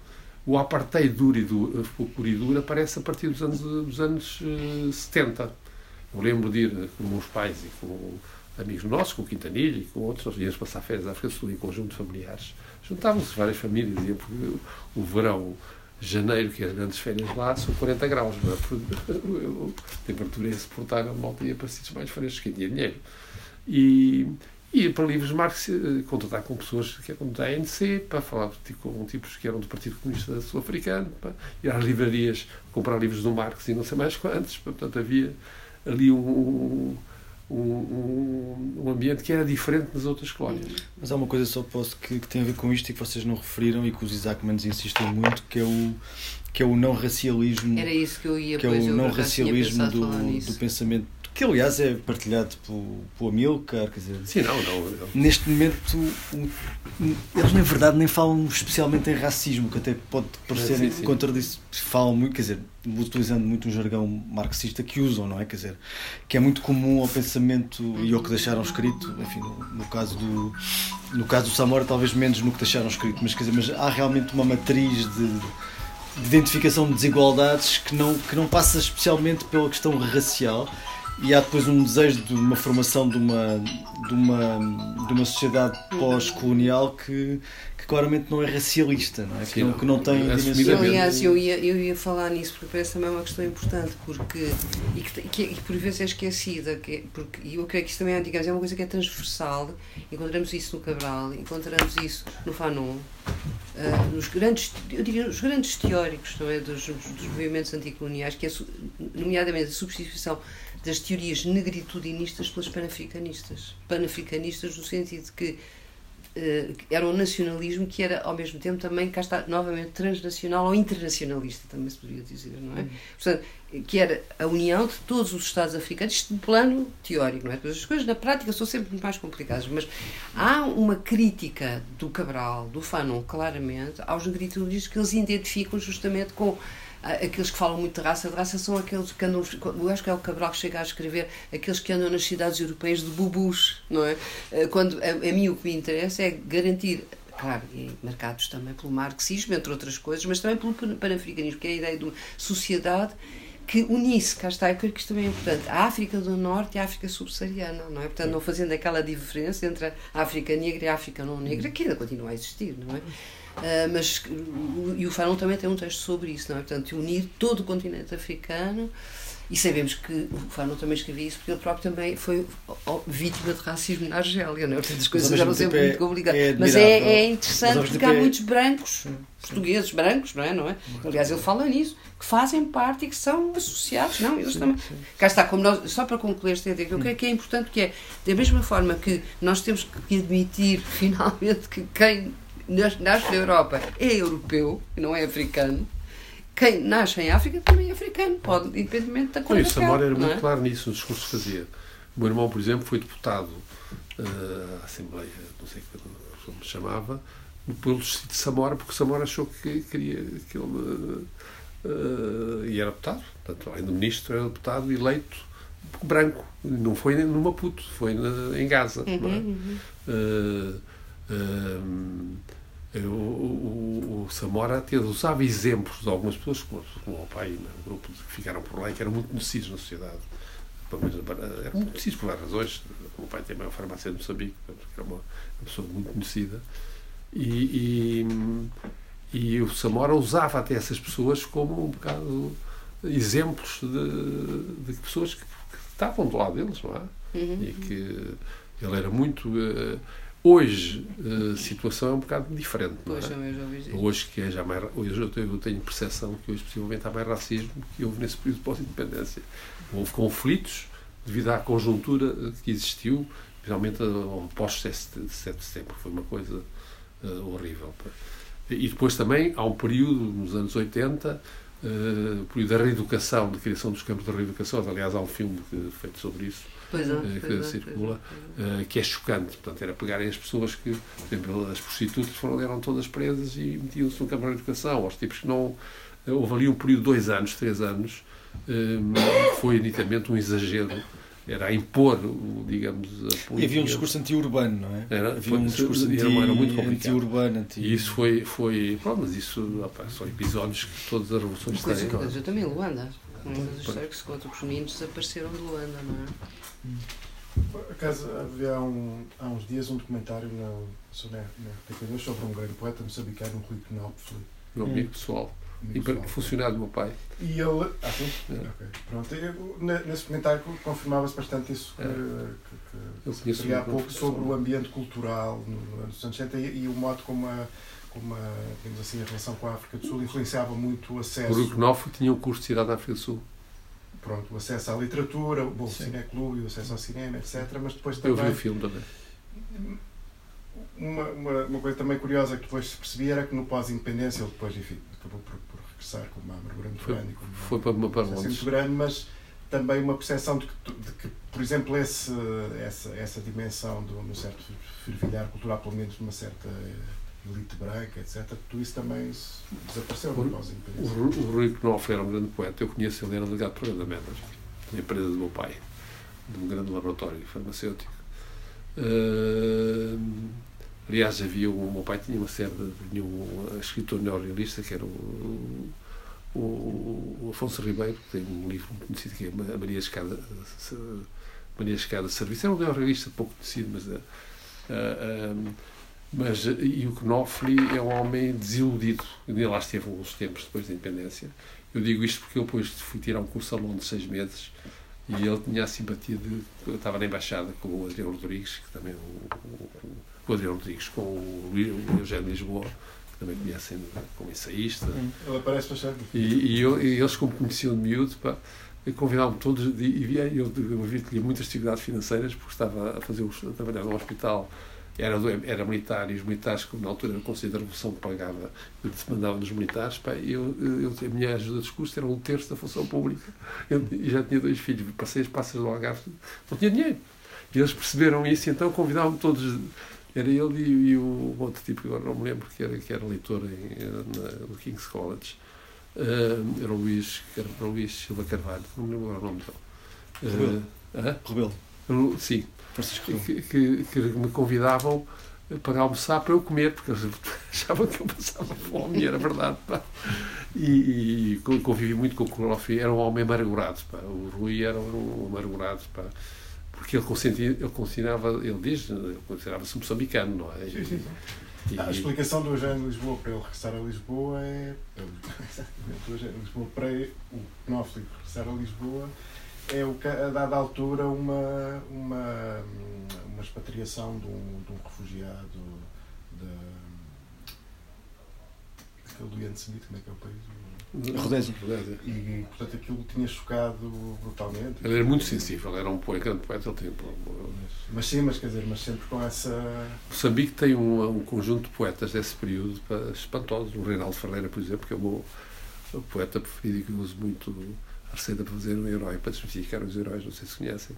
o apartheid duro e duro, puro e aparece a partir dos anos, dos anos uh, eh, 70. Eu lembro de ir com meus pais e com amigos nossos, com o Quintanilha e com outros, nós íamos passar férias à África do Sul em conjunto de familiares. Juntavam-se várias famílias, porque o verão, janeiro, que é as grandes férias lá, são 40 graus, é? a temperatura é insuportável, mal ia para sítios mais frescos, quem tinha dinheiro. E, e para livros de Marx, eh, contatar com pessoas que eram da ANC, para falar com tipos que eram do Partido Comunista Sul-Africano, para ir às livrarias comprar livros do Marx e não sei mais quantos. Portanto, havia ali um, um, um, um ambiente que era diferente das outras colónias. Mas há uma coisa só posso que, que tem a ver com isto e que vocês não referiram e que os Isaacmans insistem muito, que é o que é o não racialismo. Era isso que eu ia Que é o não racialismo do, do pensamento que aliás é partilhado por, por Amilcar, quer dizer. Sim, não, não, não. Neste momento, eles na verdade nem falam especialmente em racismo, que até pode parecer sim, sim. Falam muito, quer dizer, utilizando muito um jargão marxista que usam, não é? Quer dizer, que é muito comum ao pensamento e ao que deixaram escrito, enfim, no, no caso do. No caso do Samora, talvez menos no que deixaram escrito, mas quer dizer, mas há realmente uma matriz de de identificação de desigualdades que não, que não passa especialmente pela questão racial e há depois um desejo de uma formação de uma, de uma, de uma sociedade pós-colonial que, que claramente não é racialista, não é? Sim, que, não, que não tem dimensões- Eu, aliás, eu ia, eu ia falar nisso porque parece também uma questão importante porque, e que, que, que por vezes é esquecida que, é- porque, e eu creio que isso também é, digamos, é uma coisa que é transversal. Encontramos isso no Cabral, encontramos isso no Fanon ah, nos grandes, eu diria, os grandes teóricos é, dos, dos movimentos anticoloniais que é, nomeadamente a substituição das teorias negritudinistas pelas panafricanistas panafricanistas no sentido de que eh, era um nacionalismo que era ao mesmo tempo também, cá está, novamente transnacional ou internacionalista, também se poderia dizer, não é? Portanto, que era a união de todos os Estados africanos, isto no plano teórico, não é? As coisas na prática são sempre mais complicadas, mas há uma crítica do Cabral, do Fanon, claramente, aos negritudinistas que eles identificam justamente com ah, aqueles que falam muito de raça, de raça são aqueles que andam, eu acho que é o Cabral que chega a escrever, aqueles que andam nas cidades europeias de bubus, não é? Eh, Quando, a, a mim o que me interessa é garantir, claro, e marcados também pelo marxismo, entre outras coisas, mas também pelo pan- panafricanismo, que é a ideia de uma sociedade que unisse, cá está, eu creio que isto também é importante, a África do Norte e a África subsaariana, não é? Portanto, não fazendo aquela diferença entre a África negra e a África não negra, que ainda continua a existir, não é? Ah, mas e o Fanon também tem um texto sobre isso, não é? Portanto, unir todo o continente africano e sabemos que o Fanon também escrevia isso porque ele próprio também foi vítima de racismo na Argélia, não é? Portanto, as coisas eram sempre é- muito complicadas. é mas é, é Mas interessante mesmo porque há é- muitos brancos, portugueses brancos, não é? não é? Aliás, ele fala nisso, que fazem parte e que são associados, não? Eles também. Cá está, como nós, só para concluir esta ideia, que eu creio que é importante que é, da mesma forma que nós temos que admitir finalmente que quem nas- nasce na Europa é europeu e não é africano, quem nasce em África também é africano, pode, independentemente da cor o Samora era muito é? claro nisso, no discurso que fazia. O meu irmão, por exemplo, foi deputado eh, à Assembleia, não sei como se chamava, pelo distrito de Samora, porque Samora achou que queria que ele. eh, e era deputado, portanto, além do ministro, era deputado eleito branco. Não foi no Maputo, foi na- em Gaza. não é? Uhum, Eh, eh, o, o- o Samora até usava exemplos de algumas pessoas, como, como o pai, né, o grupo que ficaram por lá, e que eram muito conhecidos na sociedade. Menos, Eram muito conhecidos por várias razões. O meu pai tem a maior farmácia de Moçambique, era uma, uma pessoa muito conhecida. E, e, e o Samora usava até essas pessoas como um bocado exemplos de, de pessoas que, que estavam do lado deles, não é? Uhum. e que ele era muito. eh, hoje eh, a situação é um bocado diferente, não é? ouvi dizer. Hoje que é já mais, hoje eu tenho, eu tenho percepção que hoje possivelmente há mais racismo que houve nesse período pós-independência. Houve conflitos devido à conjuntura eh, que existiu, principalmente ao pós-7 de setembro, foi uma coisa eh, horrível. E depois também há um período, nos anos 80, eh, o período da reeducação, de criação dos campos de reeducação, aliás há um filme que- feito sobre isso, é, eh, que pois é, circula, é. Uh, que é chocante. Portanto, era pegarem as pessoas que, por exemplo, as prostitutas foram, eram todas presas e metiam-se no campo de educação. Aos tipos que não. eh, Houve ali um período de dois anos, três anos, que foi nitidamente um exagero. Era a impor, o, digamos, a E havia um política. discurso anti-urbano, não é? Era- havia um foi- discurso anti, era muito complicado. anti-urbano. Anti... E isso foi. foi pronto, mas isso opa, são episódios que todas as revoluções Uma coisa têm. é? aconteceu também em Luanda. Uma das histórias que se conta que os meninos desapareceram de Luanda, não é? Acaso, havia há, um- há uns dias um documentário na, sobre, na RTP2 sobre um grande poeta moçambicano, Rui Knopfler. Meu amigo pessoal. E para- funcionário do meu pai. E ele. Ah, sim? É. Ok. Pronto. Eu, ne- nesse comentário confirmava-se bastante isso que, É. que, Eu que conheço referi há pouco sobre o ambiente cultural no- nos anos 60 e, e o modo como a, como a, digamos assim, a relação com a África do Sul influenciava muito o O acesso. Rui Knopf tinha um curso de cidade da África do Sul. Pronto, o acesso à literatura, o bom Sim. cineclube, o acesso ao cinema, etc. Mas depois Eu vi também. o filme também. Uma, uma, uma coisa também curiosa que depois se percebia era que no pós-independência ele depois, enfim, acabou por, por regressar com uma amargura muito Foi- grande uma Foi para, para presença Londres. muito grande, mas também uma percepção de que, de que por exemplo, esse, essa, essa dimensão de um certo fervilhar cultural, pelo menos de uma certa elite branca, etc., tudo isso também desapareceu no O, pós-independência. Ru- o Rui Knopf era um grande poeta. Eu conheço ele, era delegado de programa de Mendes, da empresa do meu pai, de um grande laboratório farmacêutico. Ah, aliás, havia o meu pai tinha uma série de. um escritor neorrealista que era o, o, o Afonso Ribeiro, que tem um livro muito conhecido que é a Maria Escada, Maria Escada Serviço. É um revista pouco conhecido, mas. Uh, uh, mas e o Knopfli é um homem desiludido. Ele lá esteve uns tempos depois da independência. Eu digo isto porque eu depois fui tirar um curso aluno de seis meses e ele tinha a simpatia de. Eu estava na embaixada com o Adriano Rodrigues, que também o, o, o Adriano Rodrigues, com o, Eugênio Lisboa, que também conhecem como ensaísta. Ele aparece bastante. E, e, eu, e eles, como conheciam de miúdo, pá, convidavam-me todos e, e eu, eu vi que tinha muitas atividades financeiras porque estava a fazer a trabalhar no hospital era, do, era militar e os militares, que na altura era o Conselho da Revolução pagava, se mandava nos militares, pá, eu, eu, a minha ajuda de custo era um terço da função pública. Eu, já tinha dois filhos, passei as passas do Algarve, não tinha dinheiro. E eles perceberam isso e então convidavam-me todos. Era ele e, e, o outro tipo que agora não me lembro, que era, que era leitor em, na, no King's College. Uh, era o Luís, era o Luís Silva Carvalho, não me lembro agora o nome dele. Rebelo. Uh, Rebelo. Sim, que, que, que, me convidavam para almoçar para eu comer, porque eles (laughs) achavam que eu passava fome, era verdade. Pá. E, e convivi muito com o Colofi, era um homem amargurado. Pá. O Rui era um amargurado, pá. Porque ele, ele considerava, ele diz, ele considerava-se moçambicano, não é? Sim, sim. E, a explicação do Eugênio Lisboa para ele regressar a Lisboa é. Do Eugênio Lisboa para o Knopfler regressar a Lisboa é o, a dada altura uma, uma, uma expatriação de um, de um refugiado de, aquele do Ian Smith, como é que é o país? Rodésia. E, portanto, aquilo tinha chocado brutalmente. Ele era muito sensível, era um poeta, grande poeta do tempo. Mas, mas, sim, mas quer dizer, mas sempre com essa. Moçambique tem um, um conjunto de poetas desse período espantosos. O Reinaldo Ferreira, por exemplo, que é o meu poeta preferido e que eu uso muito a receita para fazer um herói, para desmistificar os heróis, não sei se conhecem.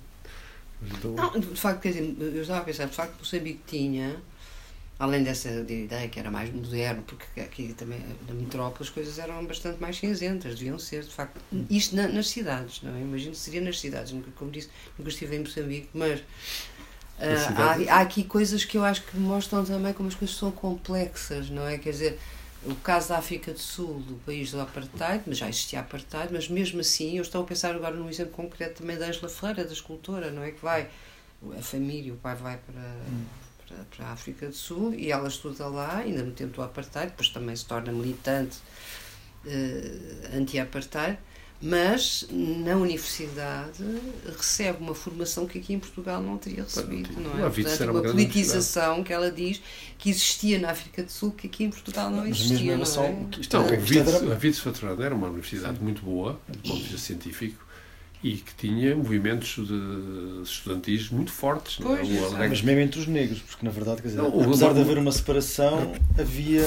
Então... Não, de facto, quer dizer, eu estava a pensar, de facto, Moçambique tinha, além dessa ideia que era mais moderno, porque aqui também na metrópole as coisas eram bastante mais cinzentas, deviam ser, de facto, isto na, nas cidades, não é? Imagino que seria nas cidades, como disse, nunca estive em Moçambique, mas. Uh, há, há aqui coisas que eu acho que mostram também como as coisas são complexas, não é? Quer dizer, o caso da África do Sul, do país do apartheid, mas já existia apartheid, mas mesmo assim, eu estou a pensar agora num exemplo concreto também da Angela Ferreira, da escultora, não é? Que vai, a família, o pai vai para, hum. Para, para, a África do Sul e ela estuda lá, ainda no tempo do apartheid, depois também se torna militante uh, anti-apartheid mas na universidade recebe uma formação que aqui em Portugal não teria recebido, não, é? Portanto, uma, politização que ela diz que existia na África do Sul que aqui em Portugal não existia. Mas não, é? Não, é, a Vides Fatorada era uma universidade muito boa, do ponto de vista científico, e que tinha movimentos de estudantis muito fortes. Pois, não é? Mas mesmo entre os negros, porque na verdade, quer dizer, não, apesar de haver uma separação, havia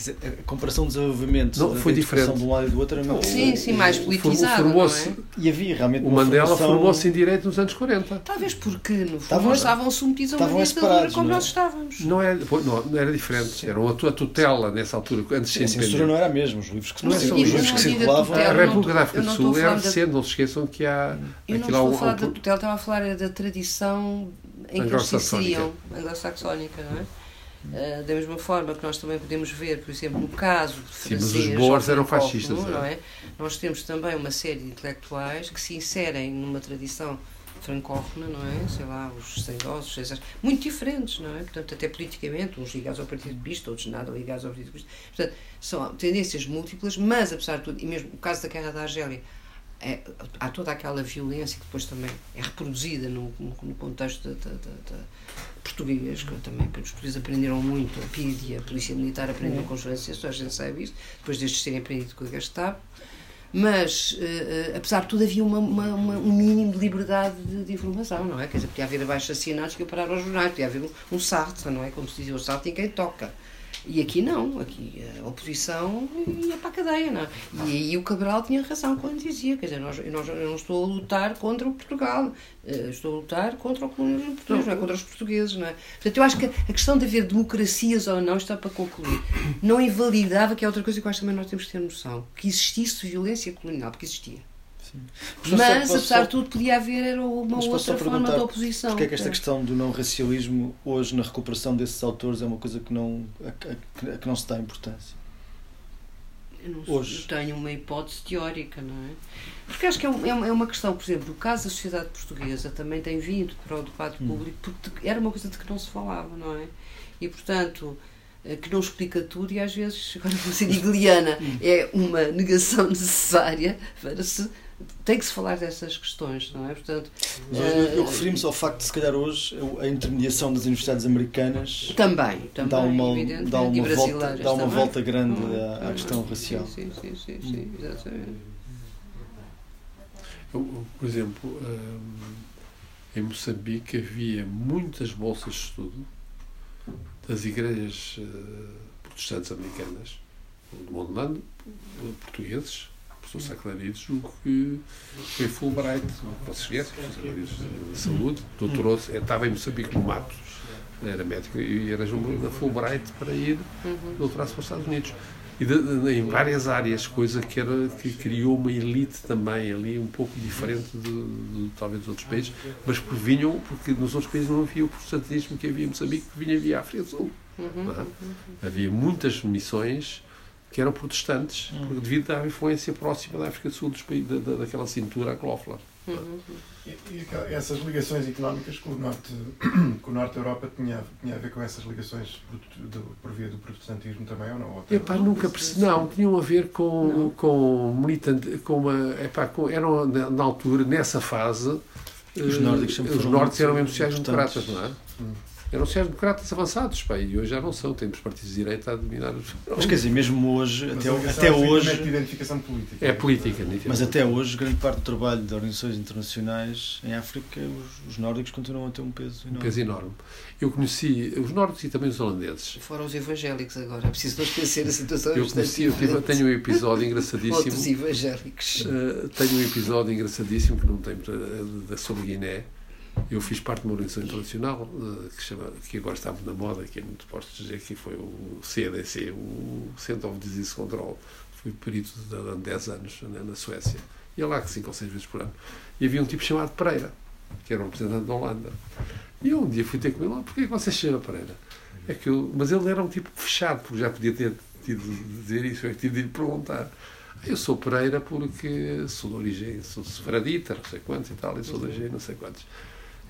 dizer, a comparação de desenvolvimento não, foi diferente. de um lado e do outro era muito Sim, sim, mais politizado. É? E havia realmente o Mandela formação... formou-se em direito nos anos 40. Talvez porque, no fundo, estavam submetidos a uma ditadura como nós estávamos. Não era, não, não era diferente. Era a tutela nessa altura, antes de ser A censura não era a mesma. Os livros que, não, não, os livros que circulavam. A República da África do Sul era recente, não se esqueçam que há. Eu não estou a falar da tutela, estava a falar da tradição em que eles se inseriam, anglo-saxónica, não é? Uh, da mesma forma que nós também podemos ver, por exemplo, no caso de Sim, mas os boas eram fascistas. Não é? é? Nós temos também uma série de intelectuais que se inserem numa tradição francófona, não é? Sei lá, os sendosos, muito diferentes, não é? Portanto, até politicamente, uns ligados ao Partido Pista, outros nada ligados ao Partido Pista. Portanto, são tendências múltiplas, mas apesar de tudo, e mesmo o caso da Guerra da Argélia, é, há toda aquela violência que depois também é reproduzida no, no, contexto da, da, da, português, que também os portugueses aprenderam muito, a PID e a Polícia Militar aprenderam uhum. com os franceses, a gente sabe isso, depois destes terem aprendido com a Gestapo, mas, uh, uh, apesar de tudo, havia uma, uma, uma, um mínimo de liberdade de, de, informação, não é? Quer dizer, podia haver abaixo assinados que iam parar aos jornais, podia haver um, um Sartre, não é? Como se dizia, o Sartre quem toca. E aqui não, aqui a oposição ia para a cadeia, não é? E aí o Cabral tinha razão quando dizia, quer dizer, nós, nós, eu não estou a lutar contra o Portugal, eh, estou a lutar contra o colonialismo português, não é contra os portugueses, não é? Portanto, eu acho que a questão de haver democracias ou não, está para concluir, não invalidava, que é outra coisa que eu acho também nós temos que ter noção, que existisse violência colonial, porque existia. Mas, mas apesar de tudo, podia haver uma outra forma de oposição. Porque é que esta questão do não racialismo, hoje, na recuperação desses autores, é uma coisa que não, a, a, que não se dá importância? Eu não Hoje. tenho uma hipótese teórica, não é? Porque acho que é, um- é uma- é uma questão, por exemplo, o caso da sociedade portuguesa também tem vindo para o debate Hum. público porque era uma coisa de que não se falava, não é? E, portanto, que não explica tudo e às vezes, (laughs) agora vou ser hegeliana, Hum. é uma negação (laughs) necessária para se. Tem que se falar dessas questões, não é? Portanto, Mas hoje eh, eu referimos ao facto de, se calhar, hoje a intermediação das universidades americanas também, também, dá uma, dá e uma, volta, dá uma volta grande Hum, à, à hum, questão sim, racial. Sim, sim, sim, sim, exatamente. Eu, eu, por exemplo, em Moçambique havia muitas bolsas de estudo das igrejas eh, protestantes americanas, do Mondlane, portugueses, professor Saclarides, o que foi Fulbright, vocês conhecem, Saclarides de Saúde, doutorou-se, eh, estava em Moçambique no mato, era médico e arranjou uma Fulbright para ir Uhum. doutorar-se para os Estados Unidos. E de- de- em várias áreas, coisa que, era, que criou uma elite também ali, um pouco diferente de, de, talvez dos outros países, mas que vinham, porque nos outros países não havia o protestantismo que havia em Moçambique, que vinha via África do Sul. É? Havia muitas missões que eram protestantes, devido à influência próxima da África do Sul, dos países, da, da- daquela cintura aglófila. Uhum. E, e essas ligações económicas com o norte, (coughs) com o norte da Europa tinha, tinha a ver com essas ligações do, por via do protestantismo também ou não? Ou tem- Epá, nunca percebi. Não, tinham a ver com, com militante, com uma. Epá, com, eram na, na altura, nessa fase. Os eh, nórdicos sempre Os nórdicos eram mesmo sociais-democratas, não é? Hum. Eram sociais-democratas avançados, pá, e hoje já não são. Temos partidos de direita a dominar os. Mas quer dizer, mesmo hoje, Mas até, até é simplesmente hoje, de identificação política. É política, nitidamente. mas até hoje, grande parte do trabalho de organizações internacionais em África, os, os nórdicos continuam a ter um peso Um enorme. peso enorme. Eu conheci os nórdicos e também os holandeses. Fora os evangélicos agora, é preciso não esquecer a situação Eu conheci, eu tive- tenho um episódio Outros engraçadíssimo. evangélicos. Uh, tenho um episódio engraçadíssimo que não tem uh, da sobre Guiné. Eu fiz parte de uma organização internacional uh, que, chama, que agora está muito na moda, que é muito posto dizer que foi o CDC, o Center of Disease Control. Fui perito durante 10 anos né, na Suécia. Ia lá 5 ou 6 vezes por ano. E havia um tipo chamado Pereira, que era um representante da Holanda. E eu um dia fui ter com ele, "Ah, porquê que você chama Pereira? É que eu, mas ele era um tipo fechado, porque já podia ter tido de dizer isso, eu é tive de lhe perguntar. Eu sou Pereira porque sou de origem, sou sefradita, não sei quantos e tal, e sou de origem não sei quantos.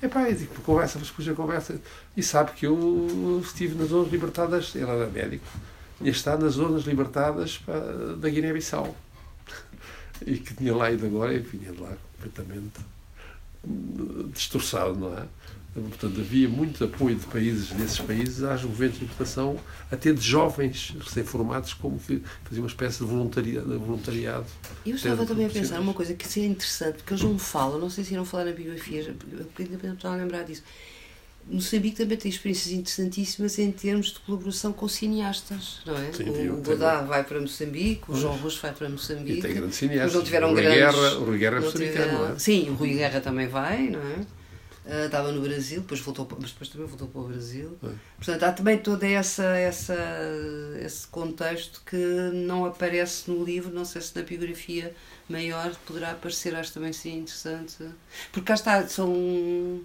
É pá, eu digo, conversa, mas depois a conversa, e sabe que eu estive nas zonas libertadas, ele era médico, tinha estado nas zonas libertadas pá, da Guiné-Bissau. (laughs) E que tinha lá ido agora e vinha de lá completamente hum, destroçado, não é? Portanto, havia muito apoio de países, desses países, às movimentos de libertação, até de jovens recém-formados, como que faziam uma espécie de voluntariado. Voluntariado. Eu estava também a pensar uma coisa que seria interessante, porque eles não falam, não sei se irão falar na biografia, porque ainda estava a lembrar disso. Moçambique também tem experiências interessantíssimas em termos de colaboração com cineastas, não é? Sim, o Godard vai para Moçambique, o. João Rocha vai para E Moçambique. tem grandes cineastas. não tiveram o Rui grandes- Guerra, o Rui Guerra é moçambicano, não é? Sim, o Rui Guerra também vai, não é? Ah, estava no Brasil, depois voltou, mas depois também voltou para o Brasil. É. Portanto, há também todo essa, essa, esse contexto que não aparece no livro, não sei se na biografia maior poderá aparecer, acho também seria interessante. Porque cá está, são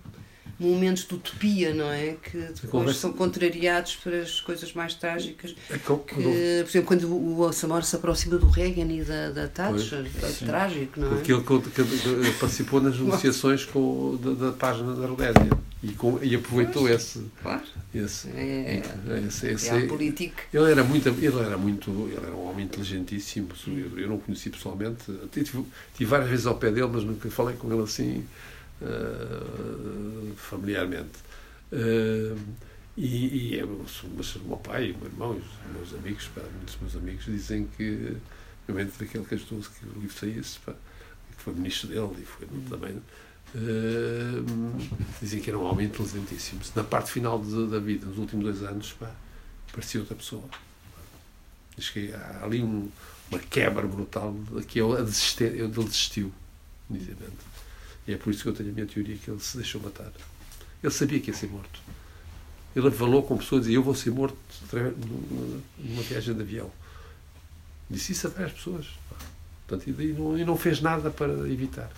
momentos de utopia, não é? Que depois conversa- são contrariados para as coisas mais trágicas. É Que, por exemplo, quando o Samora se aproxima do Reagan e da, da Thatcher, é trágico, não é? Porque ele participou nas negociações com, da, da página da Rodésia e, com- e aproveitou esse. Claro, esse, é, esse, esse- é a política. Ele era muito, ele era muito, ele era um homem inteligentíssimo. Eu, eu não o conheci pessoalmente. Tive, tive várias vezes ao pé dele, mas nunca falei com ele assim eh, familiarmente. Eh, e, e eu, mas o meu pai, o meu irmão, os meus amigos, pá, muitos meus amigos dizem que, realmente daquele que ajudou que o livro saísse, pá, que foi ministro dele e foi também. eh, dizem que era um homem inteligentíssimo. Na parte final de- da vida, nos últimos dois anos, pá, parecia outra pessoa. Diz que há ali um- uma quebra brutal que a desistir, ele desistiu, nitidamente. E é por isso que eu tenho a minha teoria que ele se deixou matar. Ele sabia que ia ser morto. Ele falou com pessoas e dizia: Eu vou ser morto numa viagem de avião. Disse isso a várias pessoas. Portanto, e, não, e não fez nada para evitar.